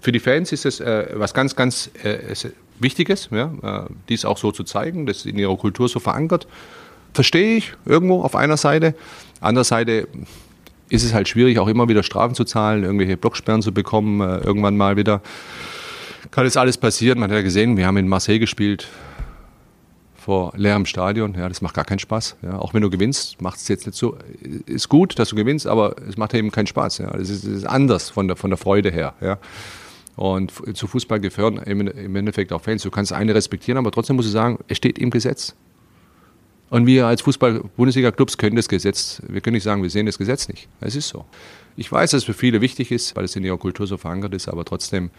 Für die Fans ist es äh, was ganz, ganz äh, Wichtiges, ja, äh, dies auch so zu zeigen, das ist in ihrer Kultur so verankert. Verstehe ich irgendwo auf einer Seite. Andererseits ist es halt schwierig, auch immer wieder Strafen zu zahlen, irgendwelche Blocksperren zu bekommen, äh, irgendwann mal wieder. Kann das alles passieren? Man hat ja gesehen, wir haben in Marseille gespielt, vor leerem Stadion. Ja, das macht gar keinen Spaß. Ja, auch wenn du gewinnst, macht es jetzt nicht so. Ist gut, dass du gewinnst, aber es macht eben keinen Spaß. Ja, das ist, das ist anders von der, von der Freude her. Ja. Und zu Fußball gehören im Endeffekt auch Fans. Du kannst eine respektieren, aber trotzdem musst du sagen, es steht im Gesetz. Und wir als Fußball-Bundesliga-Clubs können das Gesetz, wir können nicht sagen, wir sehen das Gesetz nicht. Es ist so. Ich weiß, dass es für viele wichtig ist, weil es in ihrer Kultur so verankert ist, aber trotzdem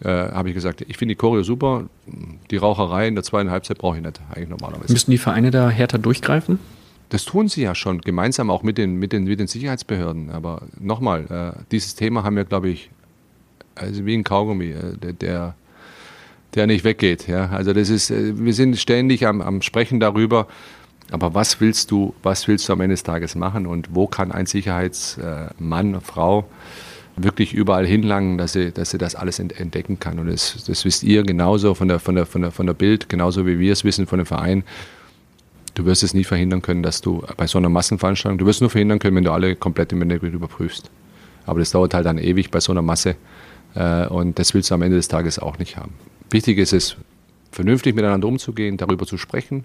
äh, habe ich gesagt, ich finde die Choreo super, die Raucherei in der zweiten Halbzeit brauche ich nicht, eigentlich normalerweise. Müssten die Vereine da härter durchgreifen? Das tun sie ja schon, gemeinsam auch mit den, mit den, mit den Sicherheitsbehörden. Aber nochmal, äh, dieses Thema haben wir, glaube ich, also wie ein Kaugummi, äh, der, der, der, nicht weggeht. Ja? Also das ist, äh, wir sind ständig am, am Sprechen darüber, aber was willst du, was willst du am Ende des Tages machen und wo kann ein Sicherheitsmann, Frau wirklich überall hinlangen, dass sie, dass sie das alles entdecken kann. Und das, das wisst ihr genauso von der, von, der, von, der, von der Bild, genauso wie wir es wissen von dem Verein. Du wirst es nie verhindern können, dass du bei so einer Massenveranstaltung, du wirst nur verhindern können, wenn du alle komplett im Endeffekt überprüfst. Aber das dauert halt dann ewig bei so einer Masse. Äh, und das willst du am Ende des Tages auch nicht haben. Wichtig ist es, vernünftig miteinander umzugehen, darüber zu sprechen.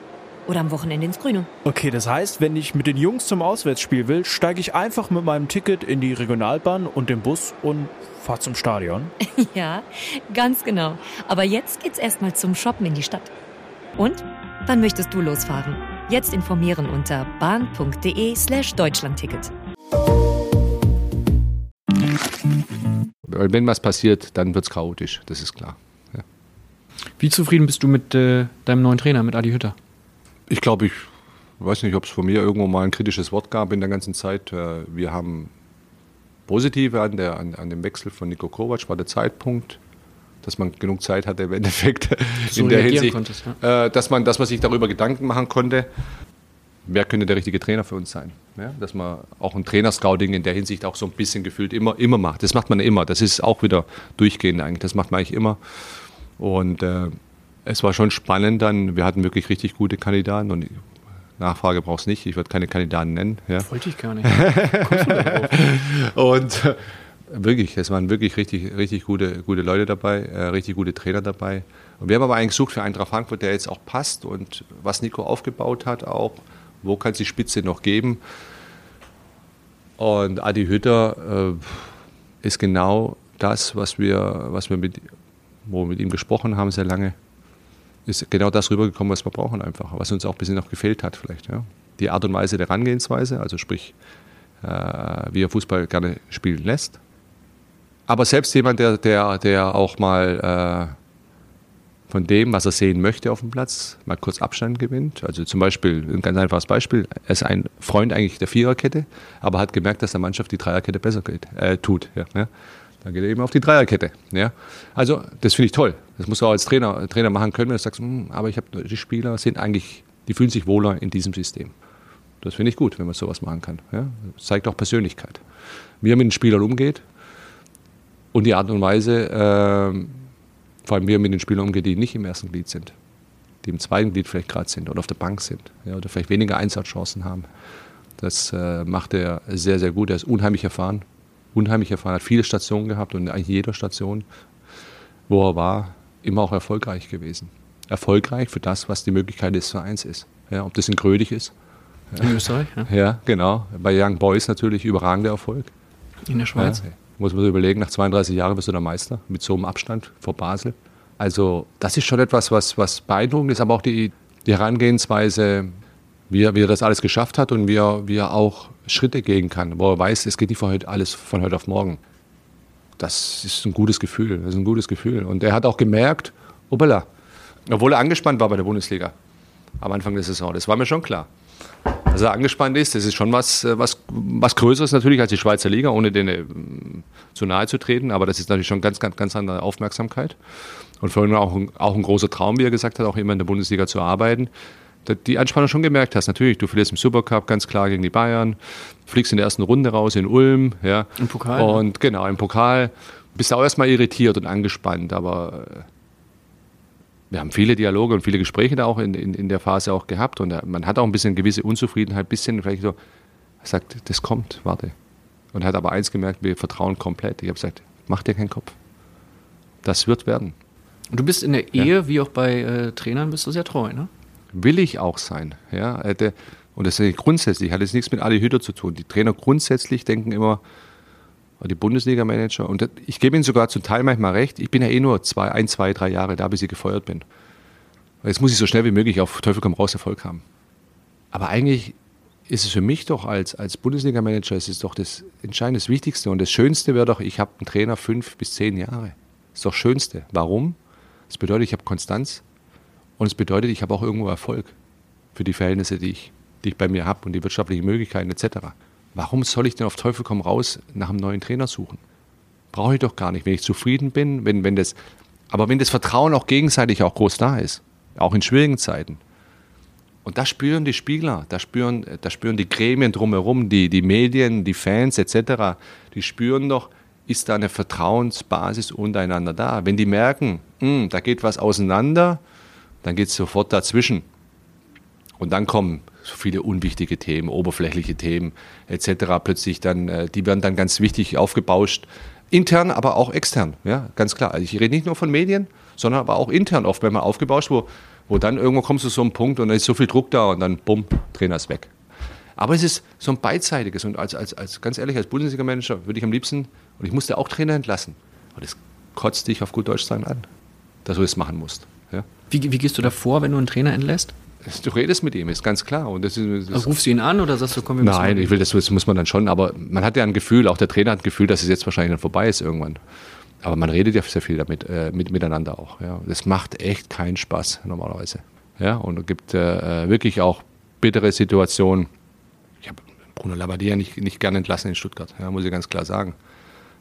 Oder am Wochenende ins Grüne. Okay, das heißt, wenn ich mit den Jungs zum Auswärtsspiel will, steige ich einfach mit meinem Ticket in die Regionalbahn und den Bus und fahre zum Stadion. ja, ganz genau. Aber jetzt geht's erstmal zum Shoppen in die Stadt. Und? Wann möchtest du losfahren? Jetzt informieren unter bahn.de slash Deutschlandticket. Wenn was passiert, dann wird es chaotisch, das ist klar. Ja. Wie zufrieden bist du mit äh, deinem neuen Trainer, mit Adi Hütter? Ich glaube, ich weiß nicht, ob es von mir irgendwo mal ein kritisches Wort gab in der ganzen Zeit. Äh, wir haben positive an, der, an, an dem Wechsel von Nico Kovac war der Zeitpunkt, dass man genug Zeit hatte im Endeffekt so in der Hinsicht, konntest, ja. Äh, dass, man, dass man sich darüber Gedanken machen konnte, wer könnte der richtige Trainer für uns sein. Ja, dass man auch ein Trainerscouting in der Hinsicht auch so ein bisschen gefühlt immer, immer macht. Das macht man immer. Das ist auch wieder durchgehend eigentlich. Das macht man eigentlich immer. Und äh, es war schon spannend dann. Wir hatten wirklich richtig gute Kandidaten und Nachfrage brauchst nicht. Ich würde keine Kandidaten nennen. Ja. Wollte ich gar nicht. und äh, wirklich, es waren wirklich richtig, richtig gute, gute Leute dabei, äh, richtig gute Trainer dabei. Und wir haben aber einen gesucht für Eintracht Frankfurt, der jetzt auch passt und was Nico aufgebaut hat auch. Wo kann es die Spitze noch geben? Und Adi Hütter äh, ist genau das, was wir, was wir mit, wo wir mit ihm gesprochen haben, sehr lange ist genau das rübergekommen, was wir brauchen einfach, was uns auch ein bisschen noch gefehlt hat vielleicht. Ja. Die Art und Weise der Herangehensweise, also sprich, äh, wie er Fußball gerne spielen lässt. Aber selbst jemand, der, der, der auch mal äh, von dem, was er sehen möchte auf dem Platz, mal kurz Abstand gewinnt. Also zum Beispiel, ein ganz einfaches Beispiel, er ist ein Freund eigentlich der Viererkette, aber hat gemerkt, dass der Mannschaft die Dreierkette besser geht, äh, tut. Ja, ja. Dann geht er eben auf die Dreierkette. Ja? Also, das finde ich toll. Das musst du auch als Trainer, Trainer machen können, wenn du sagst, hm, aber ich habe die Spieler sind eigentlich, die fühlen sich wohler in diesem System. Das finde ich gut, wenn man sowas machen kann. Ja? Das zeigt auch Persönlichkeit. Wie er mit den Spielern umgeht und die Art und Weise, äh, vor allem wie er mit den Spielern umgeht, die nicht im ersten Glied sind, die im zweiten Glied vielleicht gerade sind oder auf der Bank sind ja, oder vielleicht weniger Einsatzchancen haben. Das äh, macht er sehr, sehr gut. Er ist unheimlich erfahren unheimlich erfahren, hat viele Stationen gehabt und eigentlich jeder Station, wo er war, immer auch erfolgreich gewesen. Erfolgreich für das, was die Möglichkeit des Vereins ist. Ja, ob das in Grödig ist. In Österreich, ja. Ja, genau. Bei Young Boys natürlich überragender Erfolg. In der Schweiz. Ja, muss man sich überlegen, nach 32 Jahren bist du der Meister mit so einem Abstand vor Basel. Also das ist schon etwas, was, was beeindruckend ist, aber auch die, die Herangehensweise, wie er, wie er das alles geschafft hat und wie er, wie er auch Schritte gehen kann, wo er weiß, es geht nicht von heute alles von heute auf morgen. Das ist ein gutes Gefühl. Das ist ein gutes Gefühl. Und er hat auch gemerkt, obala, obwohl er angespannt war bei der Bundesliga am Anfang der Saison, das war mir schon klar. Dass er angespannt ist, das ist schon was, was, was Größeres natürlich als die Schweizer Liga, ohne denen zu nahe zu treten. Aber das ist natürlich schon ganz, ganz, ganz andere Aufmerksamkeit. Und für ihn auch auch ein großer Traum, wie er gesagt hat, auch immer in der Bundesliga zu arbeiten die Anspannung schon gemerkt hast. Natürlich, du verlierst im Supercup ganz klar gegen die Bayern, fliegst in der ersten Runde raus in Ulm. Ja. Im Pokal. Und genau, im Pokal. Bist du auch erstmal irritiert und angespannt, aber äh, wir haben viele Dialoge und viele Gespräche da auch in, in, in der Phase auch gehabt und äh, man hat auch ein bisschen gewisse Unzufriedenheit, ein bisschen vielleicht so, sagt, das kommt, warte. Und hat aber eins gemerkt, wir vertrauen komplett. Ich habe gesagt, mach dir keinen Kopf. Das wird werden. Und du bist in der Ehe, ja. wie auch bei äh, Trainern, bist du sehr treu, ne? Will ich auch sein. Ja, und das ist grundsätzlich, hat jetzt nichts mit Adi Hütter zu tun. Die Trainer grundsätzlich denken immer, die Bundesliga-Manager, und ich gebe Ihnen sogar zum Teil manchmal recht, ich bin ja eh nur zwei, ein, zwei, drei Jahre da, bis ich gefeuert bin. Jetzt muss ich so schnell wie möglich auf Teufel komm raus Erfolg haben. Aber eigentlich ist es für mich doch als, als Bundesliga-Manager, es ist doch das Entscheidende, das Wichtigste und das Schönste wäre doch, ich habe einen Trainer fünf bis zehn Jahre. Das ist doch das Schönste. Warum? Das bedeutet, ich habe Konstanz, und es bedeutet, ich habe auch irgendwo Erfolg für die Verhältnisse, die ich, die ich bei mir habe und die wirtschaftlichen Möglichkeiten etc. Warum soll ich denn auf Teufel komm raus nach einem neuen Trainer suchen? Brauche ich doch gar nicht, wenn ich zufrieden bin, wenn, wenn das, aber wenn das Vertrauen auch gegenseitig auch groß da ist, auch in schwierigen Zeiten. Und das spüren die Spieler, das spüren, das spüren die Gremien drumherum, die, die Medien, die Fans etc. Die spüren doch, ist da eine Vertrauensbasis untereinander da. Wenn die merken, mh, da geht was auseinander, dann geht es sofort dazwischen. Und dann kommen so viele unwichtige Themen, oberflächliche Themen etc. plötzlich dann, äh, die werden dann ganz wichtig aufgebauscht. Intern, aber auch extern, ja, ganz klar. Also ich rede nicht nur von Medien, sondern aber auch intern oft, wenn man aufgebauscht, wo, wo dann irgendwo kommst du so einem Punkt und dann ist so viel Druck da und dann bumm, Trainer ist weg. Aber es ist so ein beidseitiges und als, als, als ganz ehrlich, als Bundesliga-Manager würde ich am liebsten, und ich musste auch Trainer entlassen, und das kotzt dich auf gut Deutsch sagen an, dass du das machen musst. Ja? Wie, wie gehst du da vor, wenn du einen Trainer entlässt? Du redest mit ihm, ist ganz klar. Und das ist, das also rufst du ihn an oder sagst du, komm, wir müssen Nein, ich will, das, das muss man dann schon, aber man hat ja ein Gefühl, auch der Trainer hat ein Gefühl, dass es jetzt wahrscheinlich dann vorbei ist irgendwann. Aber man redet ja sehr viel damit, äh, mit, miteinander auch. Ja. Das macht echt keinen Spaß normalerweise. Ja, und es gibt äh, wirklich auch bittere Situationen. Ich habe Bruno Labbadia nicht, nicht gerne entlassen in Stuttgart, ja, muss ich ganz klar sagen.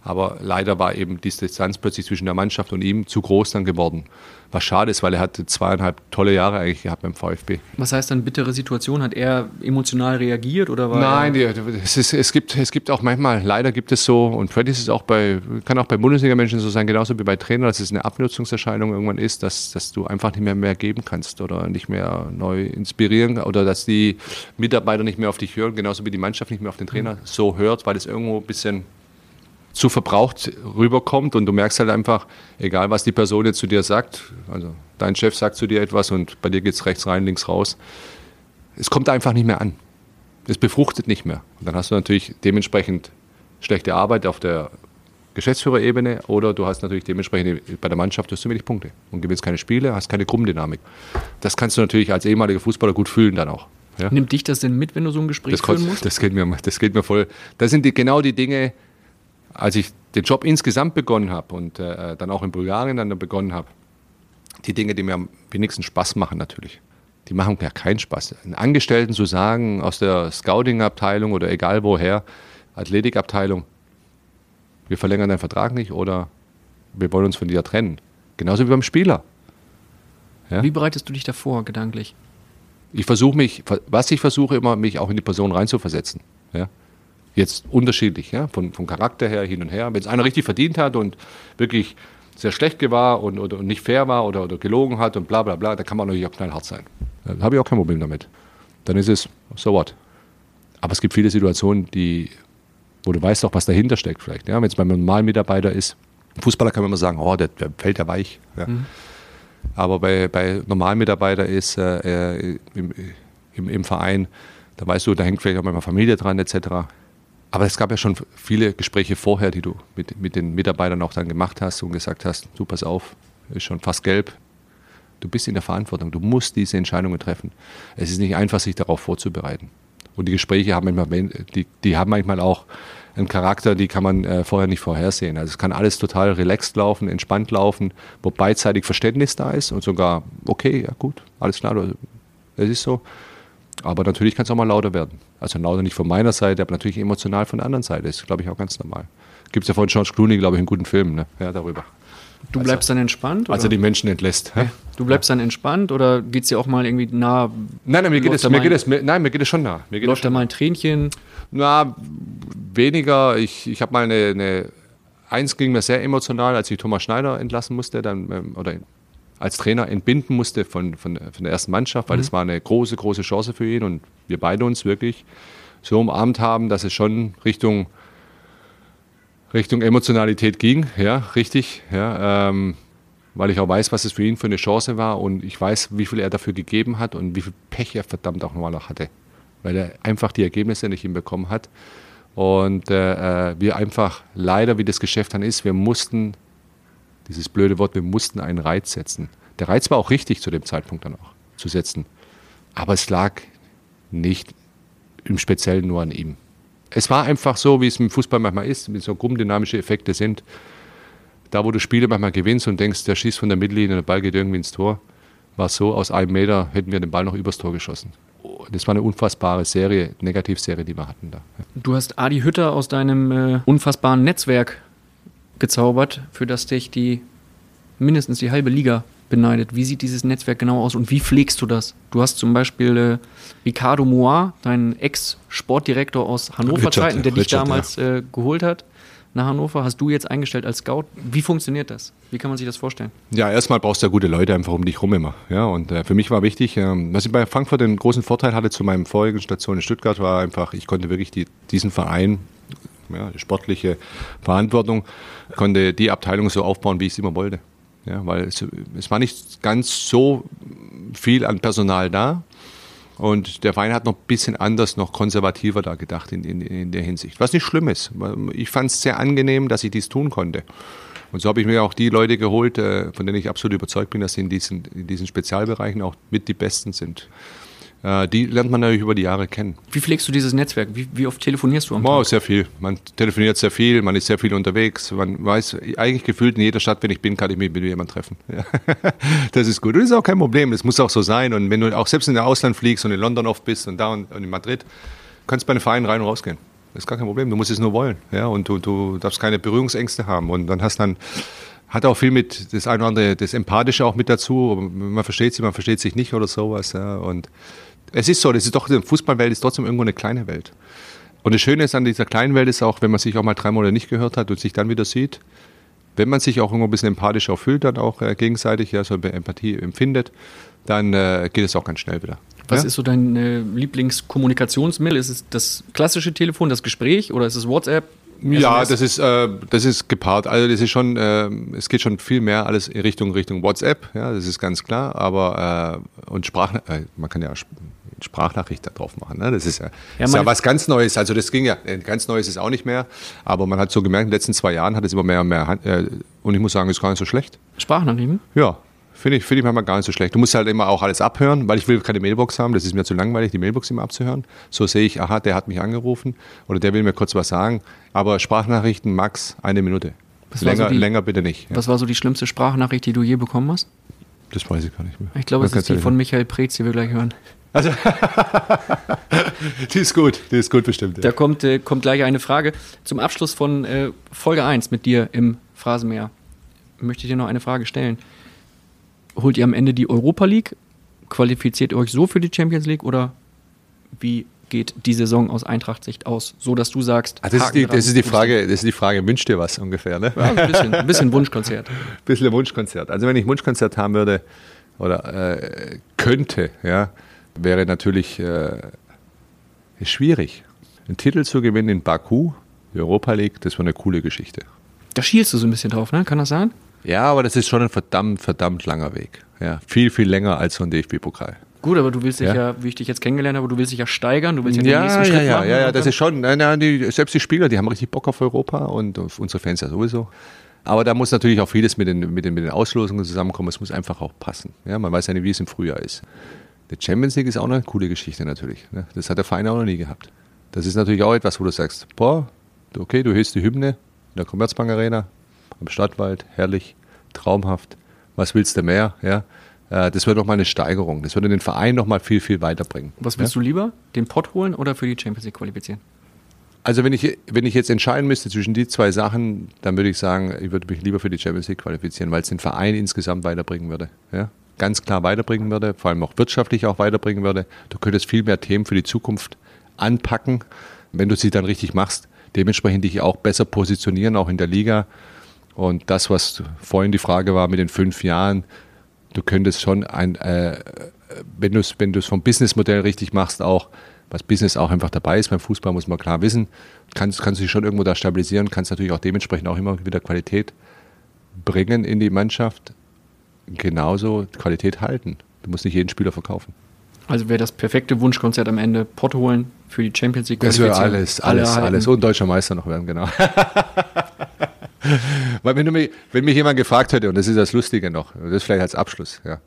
Aber leider war eben die Distanz plötzlich zwischen der Mannschaft und ihm zu groß dann geworden. Was schade ist, weil er hatte zweieinhalb tolle Jahre eigentlich gehabt beim VfB. Was heißt dann bittere Situation? Hat er emotional reagiert oder war Nein, die, es, ist, es, gibt, es gibt auch manchmal, leider gibt es so, und Freddy ist es auch bei, kann auch bei Bundesliga-Menschen so sein, genauso wie bei Trainern, dass es eine Abnutzungserscheinung irgendwann ist, dass, dass du einfach nicht mehr mehr geben kannst oder nicht mehr neu inspirieren oder dass die Mitarbeiter nicht mehr auf dich hören, genauso wie die Mannschaft nicht mehr auf den Trainer so hört, weil es irgendwo ein bisschen zu verbraucht rüberkommt und du merkst halt einfach, egal was die Person jetzt zu dir sagt, also dein Chef sagt zu dir etwas und bei dir geht es rechts rein, links raus, es kommt einfach nicht mehr an. Es befruchtet nicht mehr. Und dann hast du natürlich dementsprechend schlechte Arbeit auf der Geschäftsführerebene oder du hast natürlich dementsprechend bei der Mannschaft hast du wenig Punkte und gewinnst keine Spiele, hast keine Gruppendynamik. Das kannst du natürlich als ehemaliger Fußballer gut fühlen dann auch. Ja? Nimmt dich das denn mit, wenn du so ein Gespräch das führen musst? Das geht mir, das geht mir voll. Das sind die, genau die Dinge, als ich den Job insgesamt begonnen habe und äh, dann auch in Bulgarien dann begonnen habe, die Dinge, die mir am wenigsten Spaß machen natürlich, die machen ja keinen Spaß. Einen Angestellten zu sagen, aus der Scouting-Abteilung oder egal woher, Athletikabteilung, wir verlängern deinen Vertrag nicht oder wir wollen uns von dir trennen. Genauso wie beim Spieler. Ja? Wie bereitest du dich davor gedanklich? Ich versuche mich, was ich versuche immer, mich auch in die Person reinzuversetzen. Ja? Jetzt unterschiedlich, ja, von, vom Charakter her hin und her. Wenn es einer richtig verdient hat und wirklich sehr schlecht war und, oder, und nicht fair war oder, oder gelogen hat und bla bla bla, dann kann man natürlich auch knallhart sein. Da habe ich auch kein Problem damit. Dann ist es, so what. Aber es gibt viele Situationen, die, wo du weißt auch, was dahinter steckt vielleicht. Ja? Wenn es beim normalen Mitarbeiter ist, Fußballer kann man immer sagen, oh, der, der fällt ja weich. Ja? Mhm. Aber bei, bei normalen Mitarbeiter ist äh, im, im, im, Verein, da weißt du, da hängt vielleicht auch mal Familie dran etc. Aber es gab ja schon viele Gespräche vorher, die du mit, mit den Mitarbeitern auch dann gemacht hast und gesagt hast, du pass auf, ist schon fast gelb. Du bist in der Verantwortung, du musst diese Entscheidungen treffen. Es ist nicht einfach, sich darauf vorzubereiten. Und die Gespräche haben manchmal, die, die haben manchmal auch einen Charakter, die kann man äh, vorher nicht vorhersehen. Also es kann alles total relaxed laufen, entspannt laufen, wo beidseitig Verständnis da ist und sogar, okay, ja gut, alles klar, es ist so. Aber natürlich kann es auch mal lauter werden. Also lauter nicht von meiner Seite, aber natürlich emotional von der anderen Seite. Ist, glaube ich, auch ganz normal. Gibt es ja von George Clooney, glaube ich, einen guten Film ne? ja, darüber. Du bleibst also, dann entspannt? Oder? Als er die Menschen entlässt. Ja. Du bleibst dann entspannt oder geht es dir auch mal irgendwie nah? Nein, nein, mir geht, es, mir geht es, mir, nein, mir geht es schon nah. Mir läuft da mal ein Tränchen? Na, weniger. Ich, ich habe mal eine, eine, eins ging mir sehr emotional, als ich Thomas Schneider entlassen musste, dann, ähm, oder als Trainer entbinden musste von, von, von der ersten Mannschaft, weil mhm. es war eine große, große Chance für ihn und wir beide uns wirklich so umarmt haben, dass es schon Richtung, Richtung Emotionalität ging, ja, richtig, ja, ähm, weil ich auch weiß, was es für ihn für eine Chance war und ich weiß, wie viel er dafür gegeben hat und wie viel Pech er verdammt auch nochmal noch hatte, weil er einfach die Ergebnisse nicht hinbekommen hat. Und äh, äh wir einfach leider, wie das Geschäft dann ist, wir mussten dieses blöde Wort, wir mussten einen Reiz setzen. Der Reiz war auch richtig zu dem Zeitpunkt dann auch zu setzen. Aber es lag nicht im Speziellen nur an ihm. Es war einfach so, wie es im Fußball manchmal ist, wie so gruppendynamische Effekte sind. Da, wo du Spiele manchmal gewinnst und denkst, der schießt von der Mittellinie, der Ball geht irgendwie ins Tor, war es so, aus einem Meter hätten wir den Ball noch übers Tor geschossen. Das war eine unfassbare Serie, Negativserie, die wir hatten da. Du hast Adi Hütter aus deinem äh, unfassbaren Netzwerk gezaubert, für das dich die mindestens die halbe Liga beneidet. Wie sieht dieses Netzwerk genau aus und wie pflegst du das? Du hast zum Beispiel äh, Ricardo Moir, deinen Ex-Sportdirektor aus Hannover-Zeiten, der dich Richard, damals äh, geholt hat nach Hannover, hast du jetzt eingestellt als Scout. Wie funktioniert das? Wie kann man sich das vorstellen? Ja, erstmal brauchst du ja gute Leute einfach um dich rum immer. Ja, und äh, für mich war wichtig, ähm, was ich bei Frankfurt den großen Vorteil hatte zu meinem vorigen Station in Stuttgart, war einfach, ich konnte wirklich die, diesen Verein, ja, sportliche Verantwortung, konnte die Abteilung so aufbauen, wie ich es immer wollte. Ja, weil es, es war nicht ganz so viel an Personal da. Und der Verein hat noch ein bisschen anders, noch konservativer da gedacht in, in, in der Hinsicht. Was nicht schlimm ist. Ich fand es sehr angenehm, dass ich dies tun konnte. Und so habe ich mir auch die Leute geholt, äh, von denen ich absolut überzeugt bin, dass sie in diesen, in diesen Spezialbereichen auch mit die Besten sind. Die lernt man natürlich über die Jahre kennen. Wie pflegst du dieses Netzwerk? Wie, wie oft telefonierst du am Oh, Tag? sehr viel. Man telefoniert sehr viel, man ist sehr viel unterwegs. Man weiß, eigentlich gefühlt in jeder Stadt, wenn ich bin, kann ich mich mit jemandem treffen. Ja. Das ist gut. Und das ist auch kein Problem. Das muss auch so sein. Und wenn du auch selbst in der Ausland fliegst und in London oft bist und da und, in Madrid, kannst du bei einem Verein rein und rausgehen. Das ist gar kein Problem. Du musst es nur wollen. Ja. Und du, du darfst keine Berührungsängste haben. Und dann hast dann hat auch viel mit das eine oder andere, das Empathische auch mit dazu. Man versteht sich, man versteht sich nicht oder sowas. Ja. Und es ist so, das ist doch, die Fußballwelt ist trotzdem irgendwo eine kleine Welt. Und das Schöne ist an dieser kleinen Welt ist auch, wenn man sich auch mal drei Monate nicht gehört hat und sich dann wieder sieht, wenn man sich auch irgendwo ein bisschen empathisch auch fühlt, dann auch äh, gegenseitig, ja, so Empathie empfindet, dann äh, geht es auch ganz schnell wieder. Was ja? ist so dein äh, Lieblingskommunikationsmittel? Ist es das klassische Telefon, das Gespräch oder ist es WhatsApp? Ja, SMS? das ist, äh, das ist gepaart. Also das ist schon, äh, es geht schon viel mehr alles in Richtung, Richtung WhatsApp, ja, das ist ganz klar. Aber äh, und Sprach, äh, man kann ja Sprachnachricht da drauf machen. Ne? Das ist ja, Ja, ist ja was ganz Neues. Also das ging ja, äh, ganz Neues ist auch nicht mehr. Aber man hat so gemerkt, in den letzten zwei Jahren hat es immer mehr und mehr. Äh, und ich muss sagen, ist gar nicht so schlecht. Sprachnachrichten? Ja, finde ich, finde ich manchmal gar nicht so schlecht. Du musst halt immer auch alles abhören, weil ich will keine Mailbox haben. Das ist mir zu langweilig, die Mailbox immer abzuhören. So sehe ich, aha, der hat mich angerufen oder der will mir kurz was sagen. Aber Sprachnachrichten max eine Minute. Länger, so die- länger bitte nicht. Ja, Was war so die schlimmste Sprachnachricht, die du je bekommen hast? das weiß ich gar nicht mehr. Ich glaube, es Das ist die von Michael Preetz, die wir gleich hören. Die ist gut, die ist gut bestimmt. Da kommt, äh, kommt gleich eine Frage. Zum Abschluss von äh, Folge 1 mit dir im Phrasenmäher möchte ich dir noch eine Frage stellen. Holt ihr am Ende die Europa League? Qualifiziert ihr euch so für die Champions League oder wie geht die Saison aus Eintracht-Sicht aus? So, dass du sagst, Ah, das, ist die, das ist die Frage, das ist die Frage, wünscht dir was ungefähr, ne? Ja, ein bisschen, ein bisschen Wunschkonzert. bisschen ein Wunschkonzert. Also wenn ich Wunschkonzert haben würde oder äh, könnte, ja, wäre natürlich äh, schwierig. Einen Titel zu gewinnen in Baku, die Europa League, das wäre eine coole Geschichte. Da schielst du so ein bisschen drauf, ne? Kann das sein? Ja, aber das ist schon ein verdammt, verdammt langer Weg. Ja, viel, viel länger als so ein DFB-Pokal. Gut, aber du willst dich ja. Ja. wie ich dich jetzt kennengelernt habe, du willst dich ja steigern, du willst ja den Ja, nächsten ja, Schritt ja, machen. ja, ja, das ist schon, nein, nein, die, selbst die Spieler, die haben richtig Bock auf Europa und auf unsere Fans ja sowieso. Aber da muss natürlich auch vieles mit den, mit den, mit den Auslosungen zusammenkommen. Es muss einfach auch passen. Ja, man weiß ja nicht, wie es im Frühjahr ist. Die Champions League ist auch eine coole Geschichte natürlich. Ne? Das hat der Verein auch noch nie gehabt. Das ist natürlich auch etwas, wo du sagst, boah, okay, du hörst die Hymne in der Commerzbank Arena, am Stadtwald, herrlich, traumhaft. Was willst du mehr? Ja, äh, das wird nochmal eine Steigerung. Das würde den Verein nochmal viel, viel weiterbringen. Was willst du lieber? Den Pott holen oder für die Champions League qualifizieren? Also wenn ich, wenn ich jetzt entscheiden müsste zwischen die zwei Sachen, dann würde ich sagen, ich würde mich lieber für die Champions League qualifizieren, weil es den Verein insgesamt weiterbringen würde. Ja? Ganz klar weiterbringen würde, vor allem auch wirtschaftlich auch weiterbringen würde. Du könntest viel mehr Themen für die Zukunft anpacken, wenn du sie dann richtig machst. Dementsprechend dich auch besser positionieren, auch in der Liga. Und das, was vorhin die Frage war mit den fünf Jahren, du könntest schon ein, äh, wenn du es wenn vom Businessmodell richtig machst, auch was Business auch einfach dabei ist beim Fußball, muss man klar wissen, kannst, kannst du dich schon irgendwo da stabilisieren, kannst natürlich auch dementsprechend auch immer wieder Qualität bringen in die Mannschaft, genauso Qualität halten. Du musst nicht jeden Spieler verkaufen. Also wäre das perfekte Wunschkonzert am Ende Pott holen für die Champions League Das wäre qualifizieren. alles, Alle alles, alles. Und deutscher Meister noch werden, genau. Weil wenn, mich, wenn mich jemand gefragt hätte, und das ist das Lustige noch, das vielleicht als Abschluss, ja.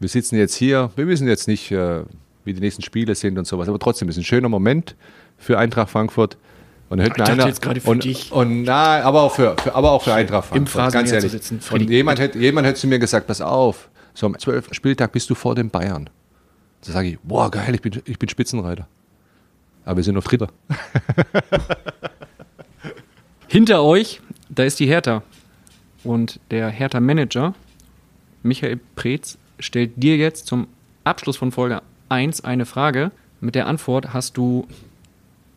Wir sitzen jetzt hier, wir wissen jetzt nicht, äh, wie die nächsten Spiele sind und sowas, aber trotzdem ist ein schöner Moment für Eintracht Frankfurt. Und mir dachte einer, jetzt gerade für und, dich. Und na, aber auch für, für, aber auch für Eintracht Im Frankfurt, ganz Phrasenmäher zu ehrlich. sitzen, und jemand hätte, jemand hätte zu mir gesagt, pass auf, So am 12. Spieltag bist du vor den Bayern. Da sage ich, boah, geil, ich bin, ich bin Spitzenreiter. Aber wir sind noch Dritter. Hinter euch, da ist die Hertha. Und der Hertha-Manager, Michael Preetz, stellt dir jetzt zum Abschluss von Folge 1 eine Frage. Mit der Antwort hast du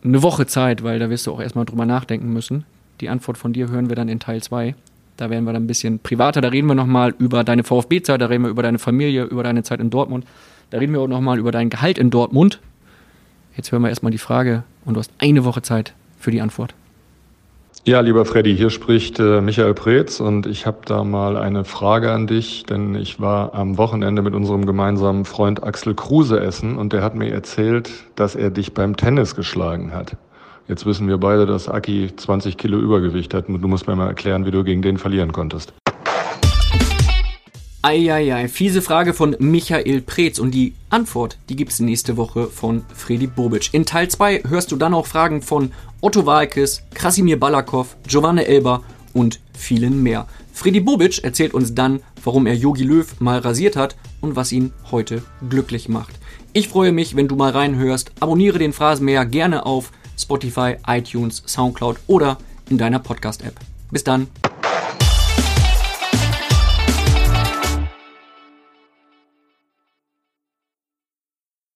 eine Woche Zeit, weil da wirst du auch erstmal drüber nachdenken müssen. Die Antwort von dir hören wir dann in Teil 2. Da werden wir dann ein bisschen privater. Da reden wir nochmal über deine VfB-Zeit, da reden wir über deine Familie, über deine Zeit in Dortmund. Da reden wir auch nochmal über dein Gehalt in Dortmund. Jetzt hören wir erstmal die Frage und du hast eine Woche Zeit für die Antwort. Ja, lieber Freddy, hier spricht äh, Michael Preetz und ich habe da mal eine Frage an dich, denn ich war am Wochenende mit unserem gemeinsamen Freund Axel Kruse essen und der hat mir erzählt, dass er dich beim Tennis geschlagen hat. Jetzt wissen wir beide, dass Aki 20 Kilo Übergewicht hat und du musst mir mal erklären, wie du gegen den verlieren konntest. Eieiei, fiese Frage von Michael Preetz und die Antwort, die gibt's nächste Woche von Freddy Bobic. In Teil 2 hörst du dann auch Fragen von Otto Walkes, Krasimir Balakov, Giovanni Elber und vielen mehr. Freddy Bobic erzählt uns dann, warum er Yogi Löw mal rasiert hat und was ihn heute glücklich macht. Ich freue mich, wenn du mal reinhörst. Abonniere den Phrasenmäher gerne auf Spotify, iTunes, Soundcloud oder in deiner Podcast-App. Bis dann.